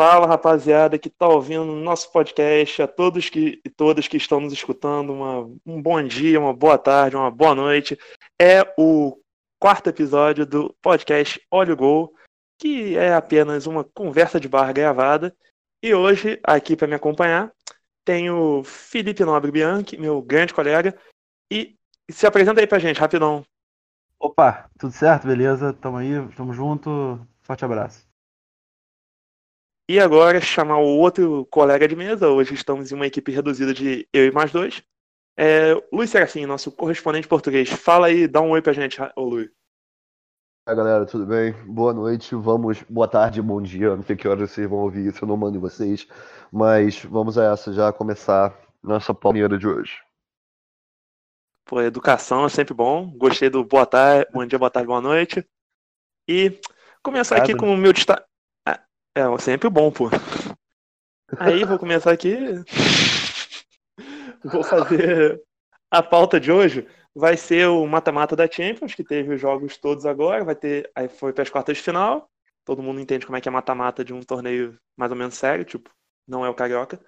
Fala rapaziada que está ouvindo nosso podcast, a todos que, e todas que estão nos escutando, uma, um bom dia, uma boa tarde, uma boa noite. É o quarto episódio do podcast Olho Gol, que é apenas uma conversa de bar gravada. E hoje, aqui para me acompanhar, tenho Felipe Nobre Bianchi, meu grande colega, e se apresenta aí pra gente, rapidão. Opa, tudo certo, beleza? Tamo aí, tamo junto. Forte abraço. E agora chamar o outro colega de mesa. Hoje estamos em uma equipe reduzida de eu e mais dois. É, Luiz Serafim, nosso correspondente português. Fala aí, dá um oi pra gente, ô Luiz. Oi, galera, tudo bem? Boa noite, vamos. Boa tarde, bom dia. Não sei que horas vocês vão ouvir isso, eu não mando em vocês. Mas vamos a essa já começar nossa palmeira de hoje. Pô, educação é sempre bom. Gostei do boa tarde, bom dia, boa tarde, boa noite. E começar aqui com o meu destaque. É, sempre bom, pô. Aí vou começar aqui. Vou fazer a pauta de hoje. Vai ser o mata-mata da Champions, que teve os jogos todos agora. Vai ter. Aí foi para as quartas de final. Todo mundo entende como é que é mata-mata de um torneio mais ou menos sério, tipo, não é o Carioca.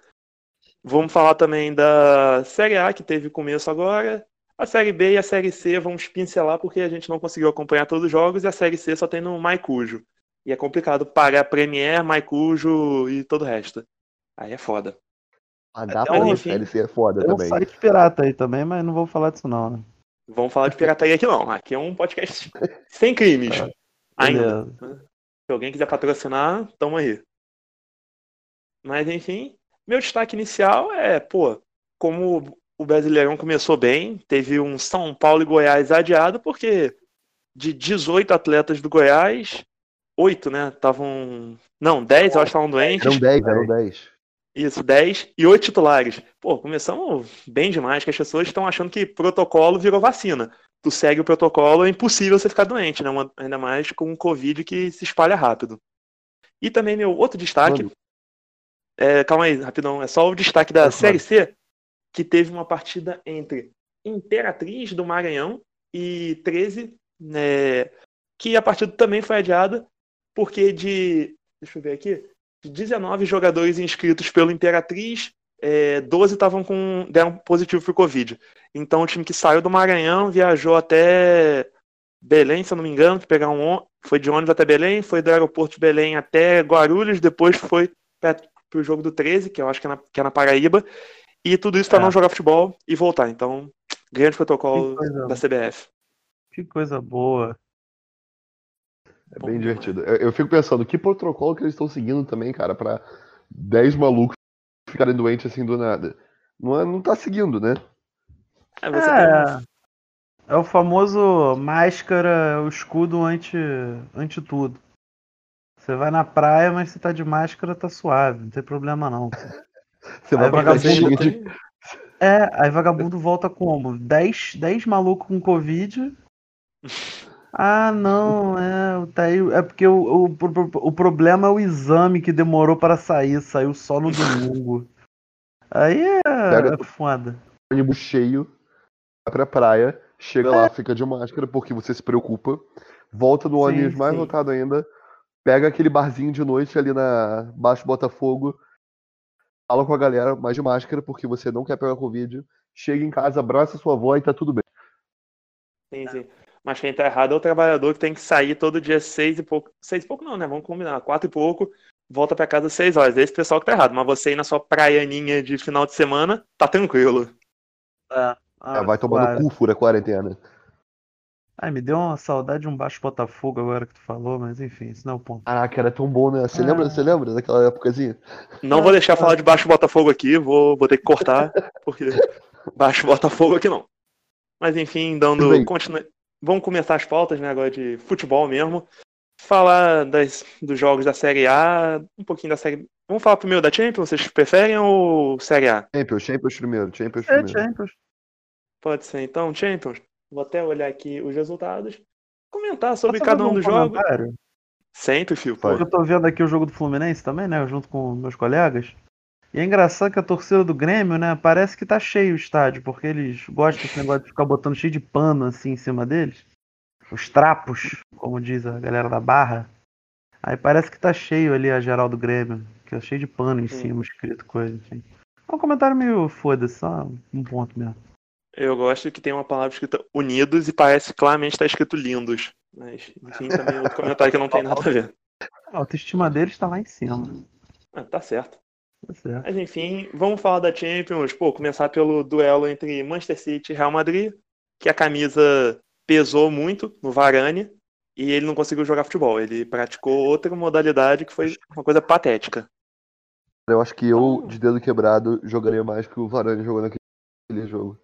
Vamos falar também da Série A, que teve começo agora. A Série B e a Série C vamos pincelar porque a gente não conseguiu acompanhar todos os jogos e a Série C só tem no Maicujo. E é complicado pagar Premiere, Maicujo e todo o resto. Aí é foda. Ah, dá pra um, Série C é foda um também. site pirata aí também, mas não vou falar disso não, né? Vamos falar de pirataria aqui não. Aqui é um podcast sem crimes. Ainda. Beleza. Se alguém quiser patrocinar, tamo aí. Mas enfim, meu destaque inicial é, pô, como o Brasileirão começou bem, teve um São Paulo e Goiás adiado, porque de 18 atletas do Goiás, 8, né, estavam. Não, 10 eu acho que estavam doentes. Eram 10, eram 10. Isso, 10 e 8 titulares. Pô, começamos bem demais, que as pessoas estão achando que protocolo virou vacina. Tu segue o protocolo, é impossível você ficar doente, né? Uma- Ainda mais com o Covid que se espalha rápido. E também meu outro destaque. É, calma aí, rapidão. É só o destaque da Série C, que teve uma partida entre Imperatriz do Maranhão e 13, né, que a partida também foi adiada, porque de. Deixa eu ver aqui. De 19 jogadores inscritos pelo Imperatriz, é, 12 estavam com. deram positivo pro Covid. Então o time que saiu do Maranhão viajou até Belém, se eu não me engano, pegar um foi de ônibus até Belém, foi do aeroporto de Belém até Guarulhos, depois foi para o jogo do 13, que eu acho que é na, que é na Paraíba, e tudo isso para É. não jogar futebol e voltar. Então, grande protocolo da CBF. que coisa boa. É bem divertido. Eu, eu fico pensando, que protocolo que eles estão seguindo também, cara, pra 10 malucos ficarem doentes assim do nada. Não, é, não tá seguindo, né? É, você tem um- É, é o famoso máscara, é o escudo anti, anti tudo. Você vai na praia, mas se tá de máscara, tá suave, não tem problema não. Você vai pra vagabundo tem-. É, aí vagabundo volta como? 10, 10 malucos com Covid. Ah, não, é, tá aí, é porque o, o, o problema é o exame que demorou para sair, saiu só no domingo. Aí é, Pega- é foda. ônibus cheio, vai pra praia, chega lá, fica de máscara porque você se preocupa, volta no Sim, ônibus mais sim. lotado ainda, pega aquele barzinho de noite ali na Baixo Botafogo, fala com a galera mais de máscara porque você não quer pegar Covid, chega em casa, abraça sua avó e tá tudo bem. Sim, sim. Mas quem tá errado é o trabalhador que tem que sair todo dia seis e pouco. Seis e pouco não, né? Vamos combinar. Quatro e pouco, volta pra casa às seis horas. Esse pessoal que tá errado. Mas você ir na sua praianinha de final de semana, tá tranquilo. É, Ah, vai tomar claro. no cu, fura a quarentena. Ai, me deu uma saudade de um baixo Botafogo agora que tu falou, mas enfim, isso não é o ponto. Caraca, era tão bom, né? Você Ah. lembra, você lembra daquela épocazinha? Não vou deixar falar de baixo Botafogo aqui, vou, vou ter que cortar, porque baixo Botafogo aqui não. Mas enfim, dando. Tudo bem. Continue... Vamos começar as pautas, né? Agora de futebol mesmo. Falar das, dos jogos da Série A, um pouquinho da Série. Vamos falar primeiro da Champions, vocês preferem ou Série A? Champions, Champions primeiro, Champions É, primeiro. Champions. Pode ser então, Champions. Vou até olhar aqui os resultados. Comentar sobre Posso cada um dos jogos. Sempre, filho. Pô. Faz. Eu tô vendo aqui o jogo do Fluminense também, né? Junto com meus colegas. E é engraçado que a torcida do Grêmio, né? Parece que tá cheio o estádio, porque eles gostam desse negócio de ficar botando cheio de pano assim em cima deles. os trapos, como diz a galera da barra. Aí parece que tá cheio ali a geral do Grêmio, que é cheio de pano em Sim. cima, escrito coisa assim. É um comentário meio foda-se, só um ponto mesmo. Eu gosto que tem uma palavra escrita unidos e parece claramente estar escrito lindos. Mas, enfim, também é outro comentário que não tem nada a ver. A autoestima deles tá lá em cima. Ah, tá certo. Tá certo. Mas enfim, vamos falar da Champions. Pô, começar pelo duelo entre Manchester City e Real Madrid, que a camisa pesou muito no Varane e ele não conseguiu jogar futebol. Ele praticou outra modalidade que foi uma coisa patética. Eu acho que eu, de dedo quebrado, jogaria mais que o Varane jogou naquele jogo.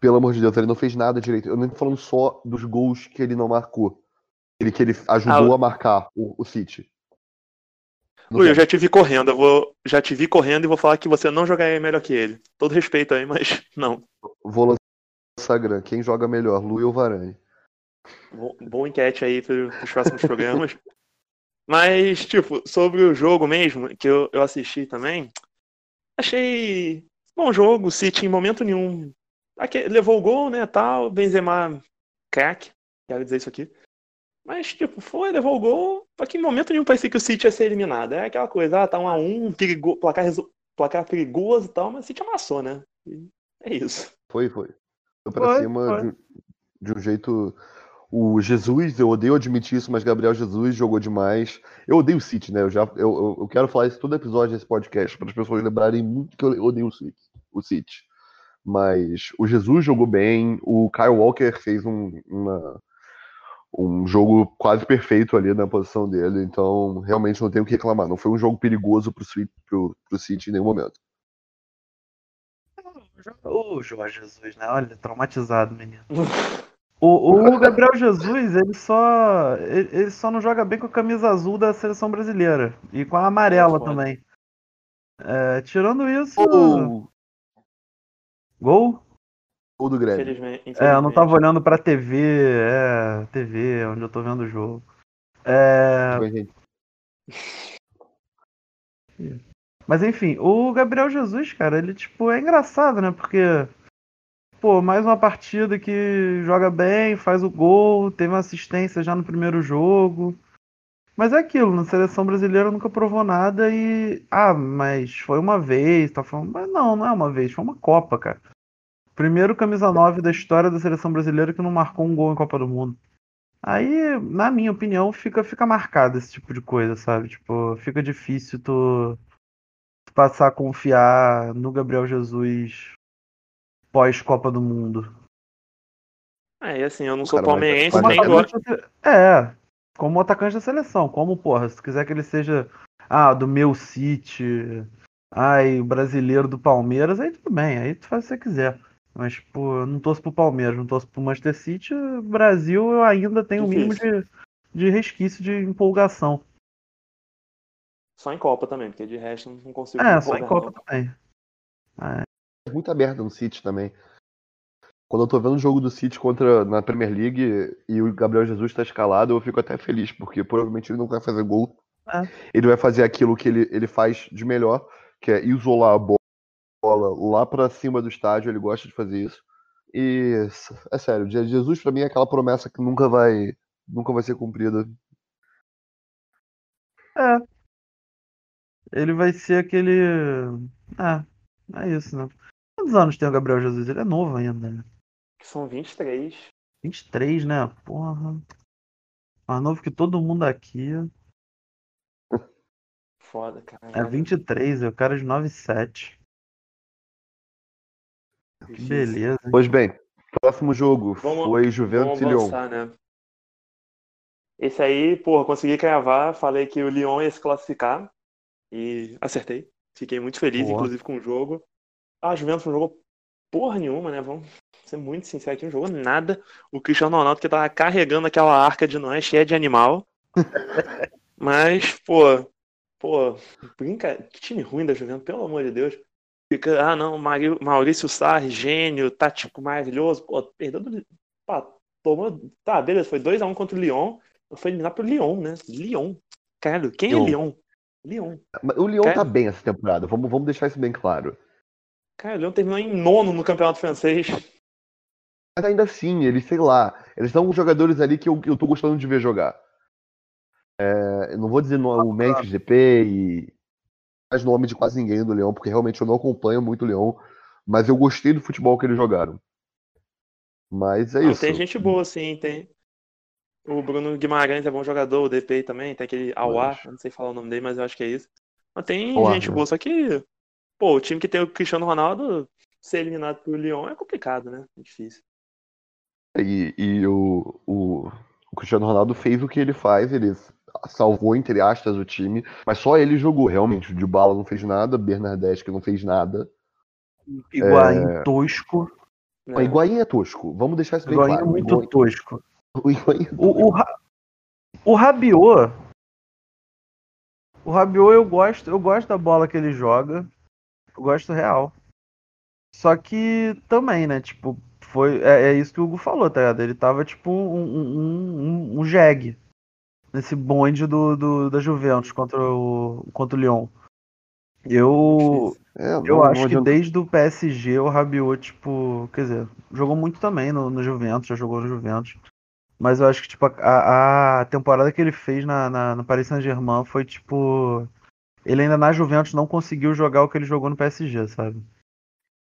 Pelo amor de Deus, ele não fez nada direito. Eu nem tô falando só dos gols que ele não marcou. Ele que ele ajudou Ah, a marcar o, o City. Não Luiz, eu já te vi correndo. Eu vou, já te vi correndo e vou falar que você não jogaria melhor que ele. Todo respeito aí, mas não. Vou lançar Gran. Quem joga melhor, Lu ou Varane? Bo- Boa enquete aí para os próximos programas. Mas, tipo, sobre o jogo mesmo, que eu, eu assisti também, achei bom jogo. O City em momento nenhum aque- levou o gol, né, tal. Benzema, craque, quero dizer isso aqui. Mas, tipo, foi, levou o gol, só que em momento nenhum parecia que o City ia ser eliminado. É aquela coisa, ah, tá um a um, perigo, placar, placar perigoso e tal, mas o City amassou, né? E é isso. Foi, foi. Foi pra Foi, cima foi. De, de um jeito. O Jesus, eu odeio admitir isso, mas Gabriel Jesus jogou demais. Eu odeio o City, né? Eu, já, eu, eu, eu quero falar isso todo episódio desse podcast, para as pessoas lembrarem muito que eu odeio o City. O City. Mas o Jesus jogou bem, o Kyle Walker fez um, uma- um jogo quase perfeito ali na posição dele, então realmente não tenho o que reclamar. Não foi um jogo perigoso pro, City- pro, pro City em nenhum momento. O Jorge Jesus, né? Olha, traumatizado, menino. O, o Gabriel Jesus, ele só, ele, só não joga bem com a camisa azul da seleção brasileira. E com a amarela É também. É, tirando isso. Gol, Gol? gol do Grêmio. Infelizmente. É, eu não tava infelizmente. olhando pra TV. É, TV, onde eu tô vendo o jogo. É, gente. Mas enfim, o Gabriel Jesus, cara, ele tipo é engraçado, né? Porque pô, mais uma partida que joga bem, faz o gol, teve uma assistência já no primeiro jogo. Mas é aquilo, na seleção brasileira nunca provou nada e ah, mas foi uma vez, tá falando, mas não, não é uma vez, foi uma Copa, cara. Primeiro camisa 9 da história da seleção brasileira que não marcou um gol em Copa do Mundo. Aí, na minha opinião, fica fica marcado esse tipo de coisa, sabe? Tipo, fica difícil tu passar a confiar no Gabriel Jesus pós Copa do Mundo. É, e assim, eu não sou Cara, mas- palmeirense, mas- nem gosto. É, como atacante da seleção, como, porra, se tu quiser que ele seja ah, do meu City, ai, o brasileiro do Palmeiras, aí tudo bem, aí tu faz o que você quiser. Mas, tipo, eu não torço pro Palmeiras, não torço pro Manchester City, Brasil eu ainda tenho o mínimo de, de resquício de empolgação. Só em Copa também, porque de resto não consigo. É, só em Copa também. É muita merda no City também. Quando eu tô vendo o jogo do City contra na Premier League e o Gabriel Jesus tá escalado, eu fico até feliz, porque provavelmente ele não vai fazer gol. É. Ele vai fazer aquilo que ele, ele faz de melhor, que é isolar a bola lá pra cima do estádio, ele gosta de fazer isso. E é sério, Jesus pra mim é aquela promessa que nunca vai nunca vai ser cumprida. É. Ele vai ser aquele. É, é isso, né? Quantos anos tem o Gabriel Jesus? Ele é novo ainda, né? Que são 23. 23, né? Porra. Mais novo que todo mundo aqui. Foda, cara. É 23, é o cara de 9,7. Que beleza. hein? Pois bem, próximo jogo Vamos- foi Juventus Vamos e Lyon. avançar, né? Esse aí, porra, consegui cravar. Falei que o Lyon ia se classificar. E acertei. Fiquei muito feliz, Boa. inclusive, com o jogo. Ah, a Juventus não jogou porra nenhuma, né? Vamos ser muito sinceros aqui, não jogou nada. O Cristiano Ronaldo que tava carregando aquela arca de nós cheia de animal. Mas, pô, pô, brinca. Que time ruim da Juventus, pelo amor de Deus. Fica, ah, não, Maurício Sarri, gênio, tático maravilhoso. Pô, perdeu do. Pá, tomou. Tá, beleza, foi 2x1 contra o Lyon. Foi eliminar pro Lyon, né? Lyon. Caralho, quem Lyon. é Lyon? Lyon. O Lyon Cara- tá bem essa temporada, vamos, vamos deixar isso bem claro. Cara, o Lyon terminou em nono no campeonato francês. Mas ainda assim, eles, sei lá, Eles são jogadores ali que eu, eu tô gostando de ver jogar. É, eu não vou dizer no, o Memphis GP e mais nome de quase ninguém do Leão, porque realmente eu não acompanho muito o Leão, mas eu gostei do futebol que eles jogaram. Mas é Não, isso. tem gente boa, sim, tem. O Bruno Guimarães é bom jogador, o DP também, tem aquele eu não sei falar o nome dele, mas eu acho que é isso. Mas tem gente né? boa, só que, pô, o time que tem o Cristiano Ronaldo, ser eliminado pelo Lyon é complicado, né? É difícil. E, e o, o, o Cristiano Ronaldo fez o que ele faz, ele salvou, entre aspas, o time, mas só ele jogou, realmente. O Dybala não fez nada, Bernardeschi que não fez nada. Higuaín tosco. né? O Higuaín é tosco, vamos deixar isso bem Higuaín é claro. muito tosco. O Higuaín é O, o, Ra- o Rabiot. O Rabiot eu gosto, eu gosto da bola que ele joga. Eu gosto real. Só que também, né? Tipo, foi. É, é isso que o Hugo falou, tá ligado? Ele tava tipo um, um, um, um jegue nesse bonde do, do, da Juventus contra o, contra o Lyon. Eu, É, eu não acho que desde o PSG o Rabiot, tipo, quer dizer, jogou muito também no, no Juventus, já jogou no Juventus. Mas eu acho que, tipo, a, a temporada que ele fez na, na, no Paris Saint-Germain foi, tipo. Ele ainda na Juventus não conseguiu jogar o que ele jogou no PSG, sabe?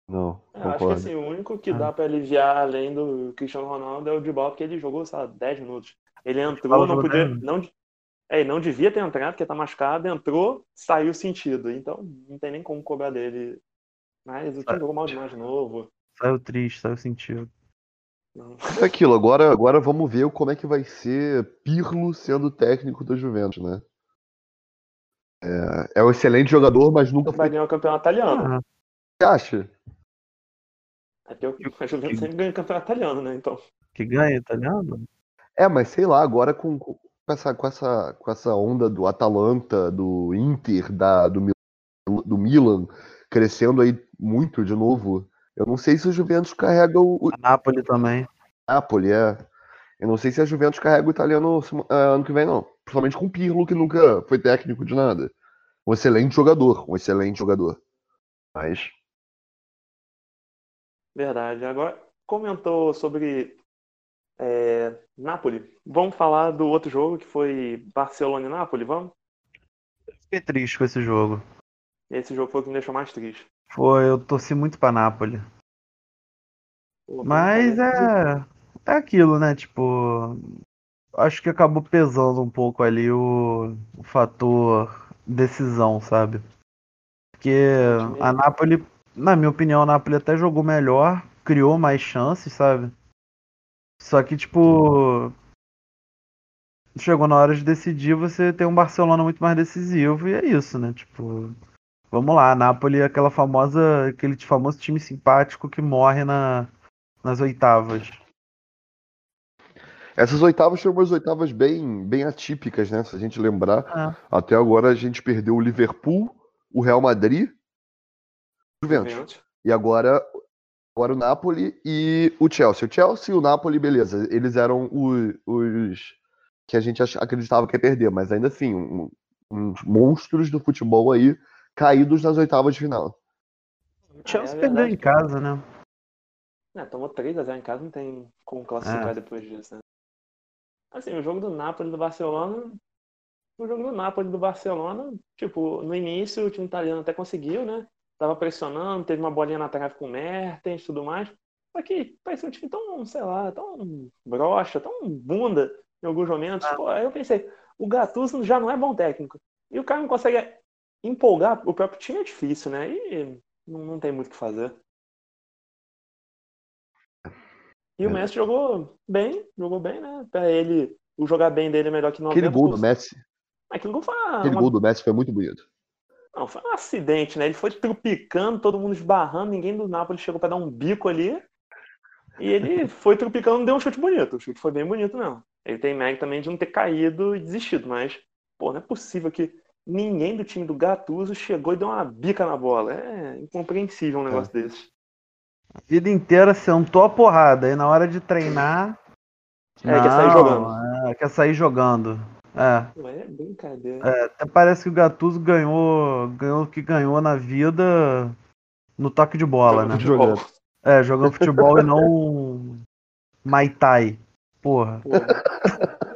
Não, É, eu acho que assim, o único que Ah. dá pra aliviar além do Cristiano Ronaldo é o Dybala, porque ele jogou, sei lá, 10 minutos. Ele entrou, não podia. 10 minutos. Não, é, ele não devia ter entrado, porque tá machucado, entrou, saiu sentido. Então não tem nem como cobrar dele. Mas o time É. jogou mal demais de novo. Saiu triste, saiu sentido. Não. É aquilo, agora, agora vamos ver como é que vai ser Pirlo sendo técnico da Juventus, né? É, é um excelente jogador, mas nunca Vai foi. ganhar o campeonato italiano. Ah, Você acha? É o- a Juventus sempre ganha o campeonato italiano, né? Então. que ganha italiano? É, mas sei lá, agora com, com essa, com, essa, com essa onda do Atalanta, do Inter, da, do, do Milan crescendo aí muito de novo, eu não sei se o Juventus carrega o, A Napoli também. Napoli, é. Eu não sei se a Juventus carrega o italiano ah, ano que vem, não. Principalmente com o Pirlo, que nunca foi técnico de nada. Um excelente jogador, um excelente jogador. Mas. Verdade. Agora, comentou sobre é, Napoli. Vamos falar do outro jogo que foi Barcelona e Napoli, vamos? Fiquei triste com esse jogo. Esse jogo foi o que me deixou mais triste. Foi, eu torci muito pra Napoli. Pô, Mas é. É aquilo, né? Tipo. Acho que acabou pesando um pouco ali o, o fator decisão, sabe? Porque a Napoli, na minha opinião, a Napoli até jogou melhor, criou mais chances, sabe? Só que, tipo. Chegou na hora de decidir, você tem um Barcelona muito mais decisivo, e é isso, né? Tipo. Vamos lá, a Napoli é aquela famosa. aquele famoso time simpático que morre na, nas oitavas. Essas oitavas foram umas oitavas bem, bem atípicas, né? Se a gente lembrar. Ah. Até agora a gente perdeu o Liverpool, o Real Madrid, o Juventus. Juventus. E agora, agora o Napoli e o Chelsea. O Chelsea e o Napoli, beleza. Eles eram o- os que a gente acreditava que ia perder, mas ainda assim, um- uns monstros do futebol aí caídos nas oitavas de final. O Chelsea É, é perdeu em casa, né? É, tomou 3x0 em casa, não tem como classificar É. depois disso, né? Assim, o jogo do Napoli e do Barcelona. O jogo do Napoli e do Barcelona, tipo, no início o time italiano até conseguiu, né? Tava pressionando, teve uma bolinha na trave com o Mertens e tudo mais. Só que parecia um time tão, sei lá, tão broxa, tão bunda em alguns momentos. Ah. Pô, aí eu pensei, o Gattuso já não é bom técnico. E o cara não consegue empolgar o próprio time, é difícil, né? E não, não tem muito o que fazer. E o É. Messi jogou bem, jogou bem, né? Pra ele, o jogar bem dele é melhor que 90%. Aquele gol do Messi, Aquele gol foi uma, aquele gol do Messi foi muito bonito. Não, foi um acidente, né? Ele foi trupicando, todo mundo esbarrando, ninguém do Napoli chegou pra dar um bico ali. E ele foi trupicando, deu um chute bonito. O chute foi bem bonito, não. Ele tem mérito também de não ter caído e desistido, mas, pô, não é possível que ninguém do time do Gattuso chegou e deu uma bica na bola. É incompreensível um negócio desse. A vida inteira sentou a porrada. E na hora de treinar. É, quer sair jogando. é, quer sair jogando. É. Não é brincadeira. É, até parece que o Gattuso ganhou, ganhou o que ganhou na vida no toque de bola, né? Futebol. Jogando. É, jogando futebol e não Mai Tai. Porra.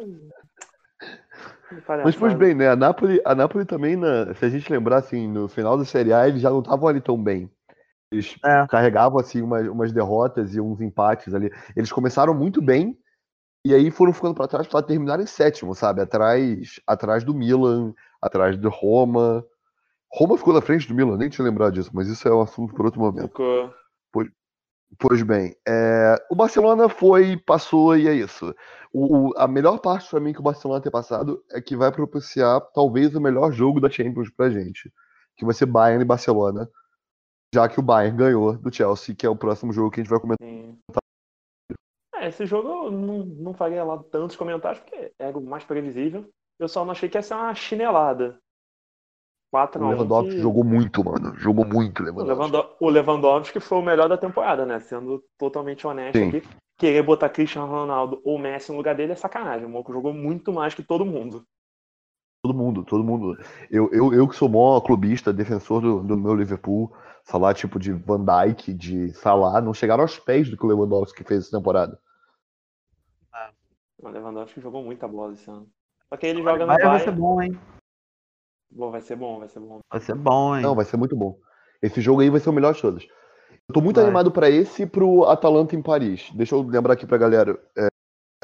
Mas pois bem, né? A Napoli, a Napoli também, na, se a gente lembrar assim, no final da Série A, eles já não estavam ali tão bem. Eles é. carregavam assim umas, umas derrotas e uns empates ali. Eles começaram muito bem e aí foram ficando para trás para terminar em sétimo, sabe? Atrás, atrás do Milan, atrás do Roma. Roma ficou na frente do Milan, nem tinha lembrado disso, mas isso é um assunto por outro momento. Ficou. Pois, pois bem, é, o Barcelona foi, passou e é isso. O, o, a melhor parte para mim que o Barcelona ter passado é que vai propiciar talvez o melhor jogo da Champions pra gente, que vai ser Bayern e Barcelona, já que o Bayern ganhou do Chelsea, que é o próximo jogo que a gente vai comentar. É, esse jogo eu não, não faria lá tantos comentários, porque é o mais previsível. Eu só não achei que ia ser uma chinelada. 4 o Lewandowski que... jogou muito, mano. Jogou muito, Lewandowski. O Lewandowski foi o melhor da temporada, né? Sendo totalmente honesto Sim. aqui. Querer botar Cristiano Ronaldo ou Messi no lugar dele é sacanagem. O Moco jogou muito mais que todo mundo. Todo mundo, todo mundo. Eu, eu, eu que sou mó clubista, defensor do, do meu Liverpool, falar tipo de Van Dijk, de Salah, não chegaram aos pés do que o Lewandowski fez essa temporada. O Lewandowski jogou muita bola esse ano. Só que ele joga no Bayern. Vai ser bom, hein? Bom, vai ser bom, vai ser bom. Vai ser bom, hein? Não, vai ser muito bom. Esse jogo aí vai ser o melhor de todos. Eu tô muito vai. animado para esse e pro Atalanta em Paris. Deixa eu lembrar aqui pra galera. É,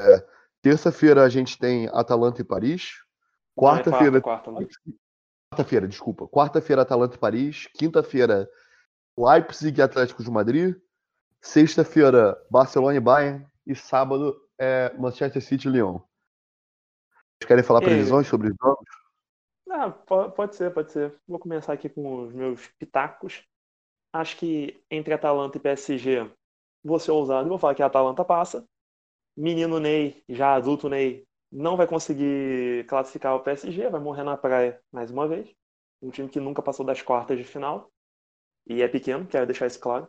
é, Terça-feira a gente tem Atalanta em Paris. Quarta-feira. Quarta? Quarta-feira, desculpa. Quarta-feira, Atalanta e Paris. Quinta-feira, Leipzig e Atlético de Madrid. Sexta-feira, Barcelona e Bayern. E sábado, é Manchester City e Lyon. Vocês querem falar previsões sobre os jogos? Ah, pode ser, pode ser. Vou começar aqui com os meus pitacos. Acho que entre Atalanta e PSG, vou ser ousado e vou falar que a Atalanta passa. Menino Ney, já adulto Ney, não vai conseguir classificar o PSG, vai morrer na praia mais uma vez. Um time que nunca passou das quartas de final. E é pequeno, quero deixar isso claro.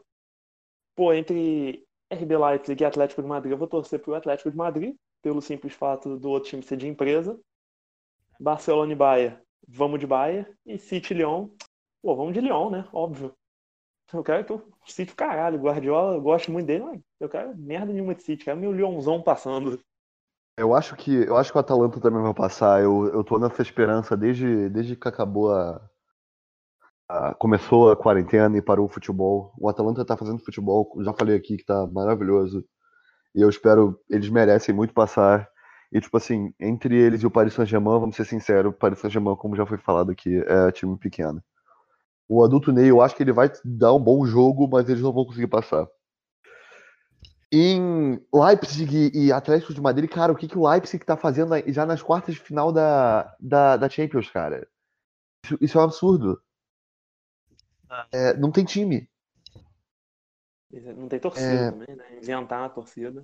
Pô, entre RB Leipzig e Atlético de Madrid, eu vou torcer pro Atlético de Madrid, pelo simples fato do outro time ser de empresa. Barcelona e Bayern, vamos de Bayern. E City Lyon, pô, vamos de Lyon, né? Óbvio. Eu quero que o City, caralho, Guardiola, eu gosto muito dele, mas eu quero merda nenhuma de City, quero meu Lyonzão passando. Eu acho que eu acho que o Atalanta também vai passar. Eu, eu tô nessa esperança desde, desde que acabou a, Começou a quarentena e parou o futebol. O Atalanta tá fazendo futebol, já falei aqui que tá maravilhoso. E eu espero, eles merecem muito passar. E, tipo assim, entre eles e o Paris Saint-Germain, vamos ser sinceros, o Paris Saint-Germain, como já foi falado aqui, é time pequeno. O adulto Ney, eu acho que ele vai dar um bom jogo, mas eles não vão conseguir passar. Em Leipzig e Atlético de Madrid, cara, o que, que o Leipzig tá fazendo já nas quartas de final da, da, da Champions, cara? Isso, isso é um absurdo. É, não tem time. Não tem torcida é... também, né? Inventar a torcida.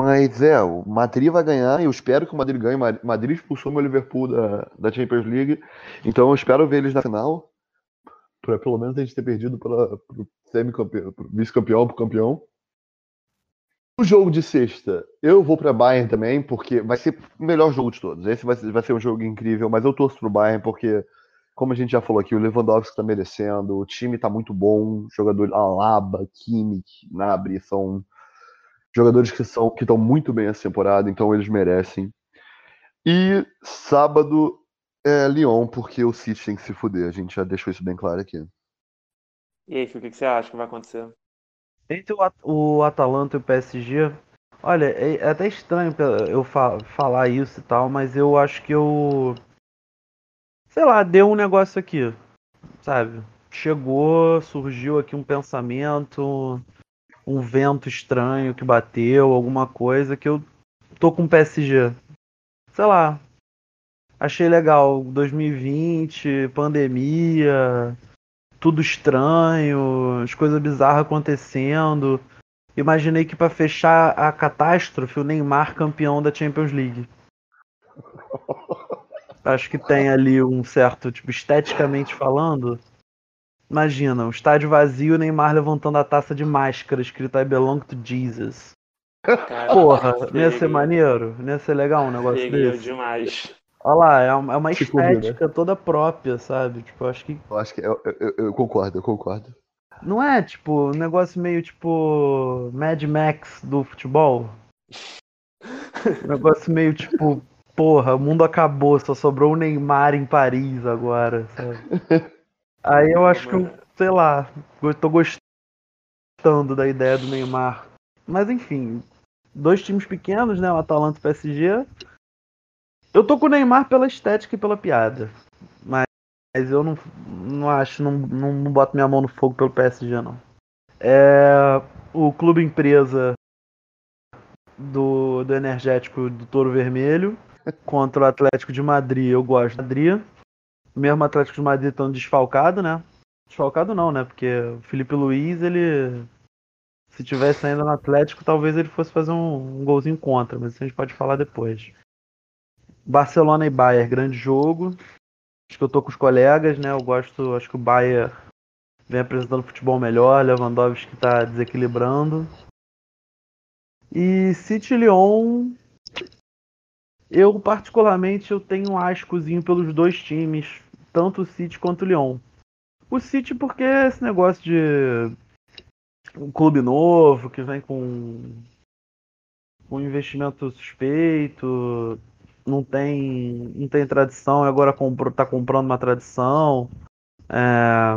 Mas é, o Madrid vai ganhar, e eu espero que o Madrid ganhe. Madrid expulsou meu Liverpool da, da Champions League, então eu espero ver eles na final. Pra pelo menos a gente ter perdido para semi-campeão, vice-campeão pro campeão. O jogo de sexta, eu vou para Bayern também, porque vai ser o melhor jogo de todos. Esse vai ser, vai ser um jogo incrível, mas eu torço pro Bayern porque, como a gente já falou aqui, o Lewandowski tá merecendo, o time tá muito bom, jogador Alaba, Kimmich, Nabri são jogadores que são que estão muito bem essa temporada, então eles merecem. E sábado é Lyon, porque o City tem que se fuder. A gente já deixou isso bem claro aqui. E aí, o que você acha que vai acontecer? Entre o Atalanta e o PSG, olha, é, é até estranho eu falar isso e tal, mas eu acho que eu. Sei lá, deu um negócio aqui, sabe? Chegou, surgiu aqui um pensamento, um vento estranho que bateu, alguma coisa que eu tô com PSG. Sei lá. Achei legal. 2020, pandemia, tudo estranho, as coisas bizarras acontecendo. Imaginei que para fechar a catástrofe, o Neymar campeão da Champions League. Acho que tem ali um certo, tipo, esteticamente falando, Imagina, um estádio vazio, Neymar levantando a taça de máscara, escrito I belong to Jesus. Cara, Porra, não ia ser maneiro? Não ia ser legal um negócio desse? demais. Olha lá, é uma, é uma estética né? toda própria, sabe? Tipo, acho que. Eu acho que eu, eu, eu, concordo, eu concordo. Não é, tipo, um negócio meio tipo Mad Max do futebol, Um negócio meio tipo, porra, o mundo acabou, só sobrou o Neymar em Paris agora, sabe? Aí eu acho que eu, sei lá, eu tô gostando da ideia do Neymar. Mas enfim, dois times pequenos, né? O Atalanta e o PSG. Eu tô com o Neymar pela estética e pela piada. Mas eu não, não acho, não, não, não boto minha mão no fogo pelo PSG, não. É, o clube empresa do, do energético do Touro Vermelho contra o Atlético de Madrid. Eu gosto do Madrid. O mesmo Atlético de Madrid estão desfalcado, né? Desfalcado não, né? Porque o Felipe Luiz, ele. Se tivesse ainda no Atlético, talvez ele fosse fazer um, um golzinho contra, mas isso a gente pode falar depois. Barcelona e Bayern, grande jogo. Acho que eu tô com os colegas, né? Eu gosto, acho que o Bayern vem apresentando futebol melhor, Lewandowski tá desequilibrando. E City Lyon, eu particularmente eu tenho um ascozinho pelos dois times, tanto o City quanto o Lyon. O City porque é esse negócio de um clube novo que vem com um investimento suspeito, não tem não tem tradição e agora comprou, tá comprando uma tradição. É...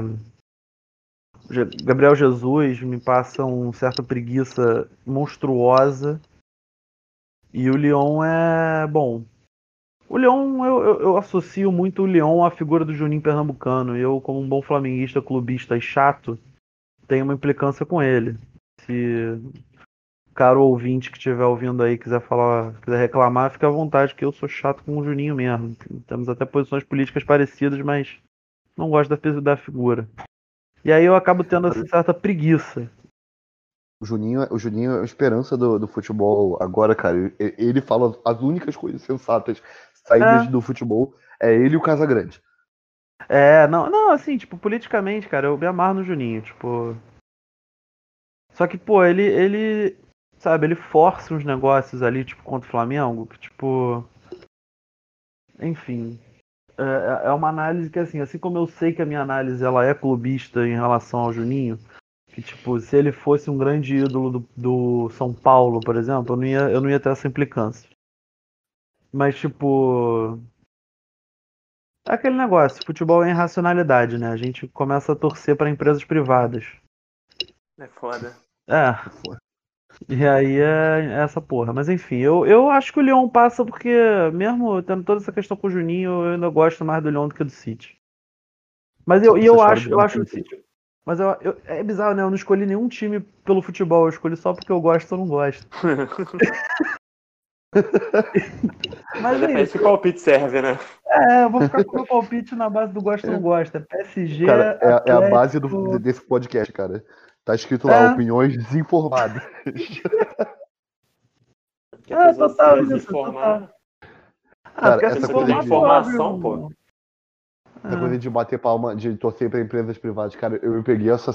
Gabriel Jesus me passa uma certa preguiça monstruosa. E o Leon é bom. O Leon, eu, eu, eu, associo muito o Leon à figura do Juninho Pernambucano. E eu, como um bom flamenguista, clubista e chato, tenho uma implicância com ele. Se caro ouvinte que estiver ouvindo aí quiser falar, quiser reclamar, fica à vontade, que eu sou chato com o Juninho mesmo. Temos até posições políticas parecidas, mas não gosto da, da figura. E aí eu acabo tendo essa certa preguiça. O Juninho, o Juninho é a esperança do, do futebol agora, cara. Ele fala as únicas coisas sensatas saídas é. do futebol. É ele e o Casagrande. É, não, não, assim, tipo, politicamente, cara, eu me amarro no Juninho, tipo. Só que, pô, ele, ele, sabe, ele força uns negócios ali, tipo, contra o Flamengo, que, tipo. Enfim, é, é uma análise que, assim, assim como eu sei que a minha análise ela é clubista em relação ao Juninho, que, tipo, se ele fosse um grande ídolo do, do São Paulo, por exemplo, eu não, ia, eu não ia ter essa implicância. Mas, tipo. É aquele negócio, futebol é irracionalidade, né? A gente começa a torcer para empresas privadas. É foda. É. E aí é essa porra. Mas enfim, eu, eu acho que o Leão passa porque, mesmo tendo toda essa questão com o Juninho, eu ainda gosto mais do Leão do que do City. Mas eu, e eu acho, eu acho o City. Mas eu, eu, é bizarro, né? Eu não escolhi nenhum time pelo futebol, eu escolhi só porque eu gosto ou não gosto. Mas é, é esse palpite serve, né? É, eu vou ficar com o meu palpite na base do gosto ou não gosta. PSG. Cara, é, é a base do, desse podcast, cara. Tá escrito lá, é. opiniões desinformadas. É, total isso, total. Ah, Cara, essa coisa de informação, pô. Essa coisa de bater palma, de torcer para empresas privadas. Cara, eu peguei essa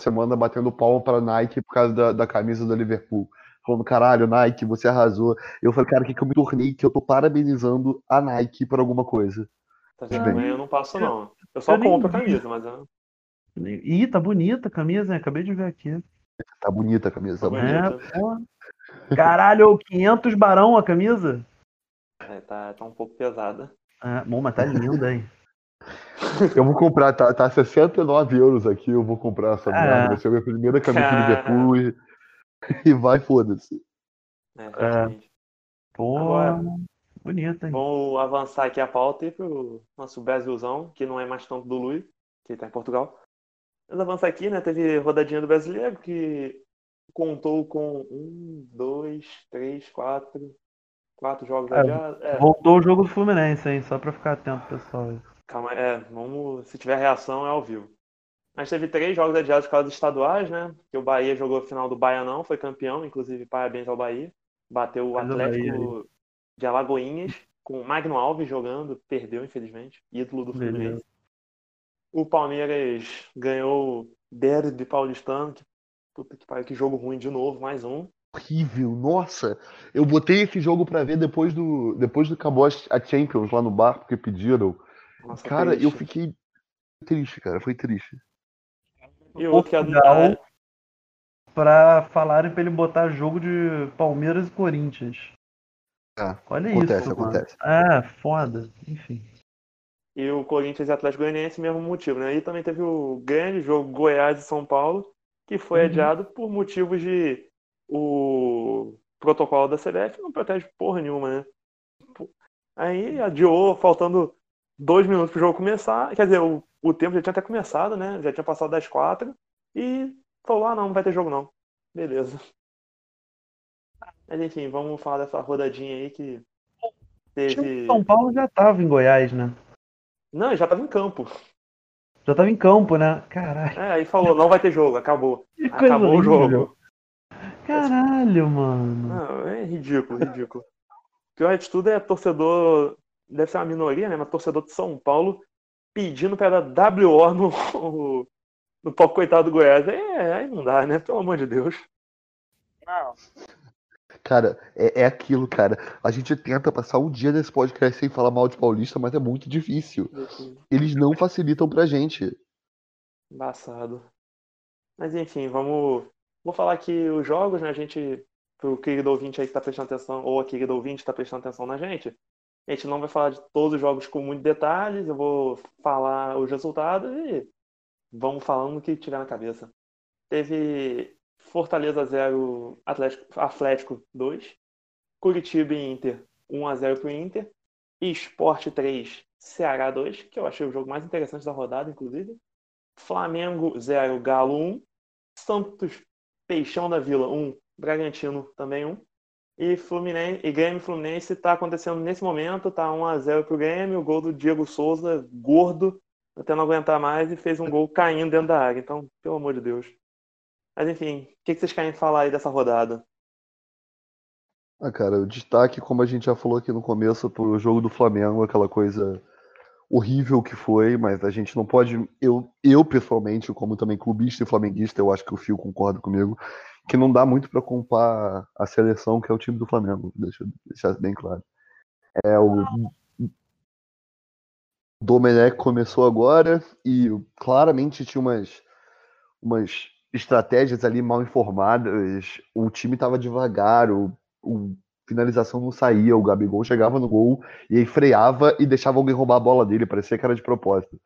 semana batendo palma para Nike por causa da, da camisa do Liverpool. Falando, caralho, Nike, você arrasou. Eu falei, cara, o que, que eu me tornei que eu tô parabenizando a Nike por alguma coisa? Tá vendo? Eu não passo, não. Eu só eu compro a camisa, mas eu... Ih, tá bonita a camisa, né? Acabei de ver aqui. Tá bonita a camisa, tá é, Caralho, 500 barão a camisa? É, tá, tá um pouco pesada. É, bom, mas tá linda, hein? Eu vou comprar, tá, tá 69 euros aqui, eu vou comprar essa é. merda. Vai ser a minha primeira camisa de Liverpool e, e vai, foda-se. É, é. Pô, Agora, bonita, hein? Vamos avançar aqui a pauta e pro nosso Brasilzão, que não é mais tanto do Luiz, que tá em Portugal. Mas avança aqui, né? Teve rodadinha do brasileiro que contou com um, dois, três, quatro, quatro jogos é, adiados. É. Voltou o jogo do Fluminense, hein? Só pra ficar atento, pessoal. Calma, é, vamos. Se tiver reação, é ao vivo. Mas teve três jogos adiados por causa dos estaduais, né? Que o Bahia jogou a final do Baianão, foi campeão, inclusive parabéns ao Bahia. Bateu o Atlético de Alagoinhas, com o Magno Alves jogando, perdeu, infelizmente, ídolo do Fluminense. Beleza. O Palmeiras ganhou Derby paulistano. Que, puta que pariu, que jogo ruim de novo, mais um. Horrível, nossa. Eu botei esse jogo para ver depois do depois do acabou a Champions lá no bar, porque pediram. Nossa, cara, triste. eu fiquei triste, cara, foi triste. E o outro que é, pra falarem pra ele botar jogo de Palmeiras e Corinthians. É, Olha acontece, isso. mano. acontece. É, foda. Enfim. E o Corinthians e Atlético Goianiense, mesmo motivo, né? E também teve o grande jogo Goiás e São Paulo, que foi Uhum. adiado por motivos de o protocolo da CBF não protege porra nenhuma, né? Aí adiou, faltando dois minutos pro jogo começar. Quer dizer, o, o tempo já tinha até começado, né? Já tinha passado das quatro. E falou, ah, não, não vai ter jogo não. Beleza. Mas enfim, vamos falar dessa rodadinha aí que O teve. de São Paulo já tava em Goiás, né? Não, já tava em campo. Já tava em campo, né? Caralho. É, aí falou, não vai ter jogo, acabou. Que Acabou o jogo. Caralho, mano. Não, é ridículo, ridículo. Pior de tudo é torcedor, deve ser uma minoria, né? Mas torcedor de São Paulo pedindo pra dar WO no, no pop coitado do Goiás. É, aí não dá, né? Pelo amor de Deus. Cara, é, é aquilo, cara. A gente tenta passar um dia nesse podcast sem falar mal de Paulista, mas é muito difícil. Eles não facilitam pra gente. Embaçado. Mas enfim, vamos. Vou falar aqui os jogos, né? A gente, pro querido ouvinte aí que tá prestando atenção, ou a querida ouvinte que tá prestando atenção na gente, a gente não vai falar de todos os jogos com muitos detalhes, eu vou falar os resultados e vamos falando o que tiver na cabeça. Teve Fortaleza 0, Atlético, Atlético 2, Curitiba e Inter 1x0 pro Inter, Esporte 3, Ceará 2, que eu achei o jogo mais interessante da rodada, inclusive. Flamengo 0, Galo 1. Santos Peixão da Vila 1, Bragantino também 1. E Fluminense e Grêmio Fluminense está acontecendo nesse momento, tá 1 a 0 pro Grêmio, o gol do Diego Souza, gordo, até não aguentar mais e fez um gol caindo dentro da área. Então, pelo amor de Deus. Mas enfim, o que que vocês querem falar aí dessa rodada? Ah, cara, o destaque, como a gente já falou aqui no começo, pro jogo do Flamengo, aquela coisa horrível que foi, mas a gente não pode. Eu, eu pessoalmente, como também clubista e flamenguista, eu acho que o Fio concorda comigo, que não dá muito pra comparar a seleção que é o time do Flamengo, deixa eu deixar bem claro. É o Domenech começou agora e claramente tinha umas, umas estratégias ali mal informadas. O time tava devagar, o, o finalização não saía, o Gabigol chegava no gol e aí freava e deixava alguém roubar a bola dele, parecia que era de propósito.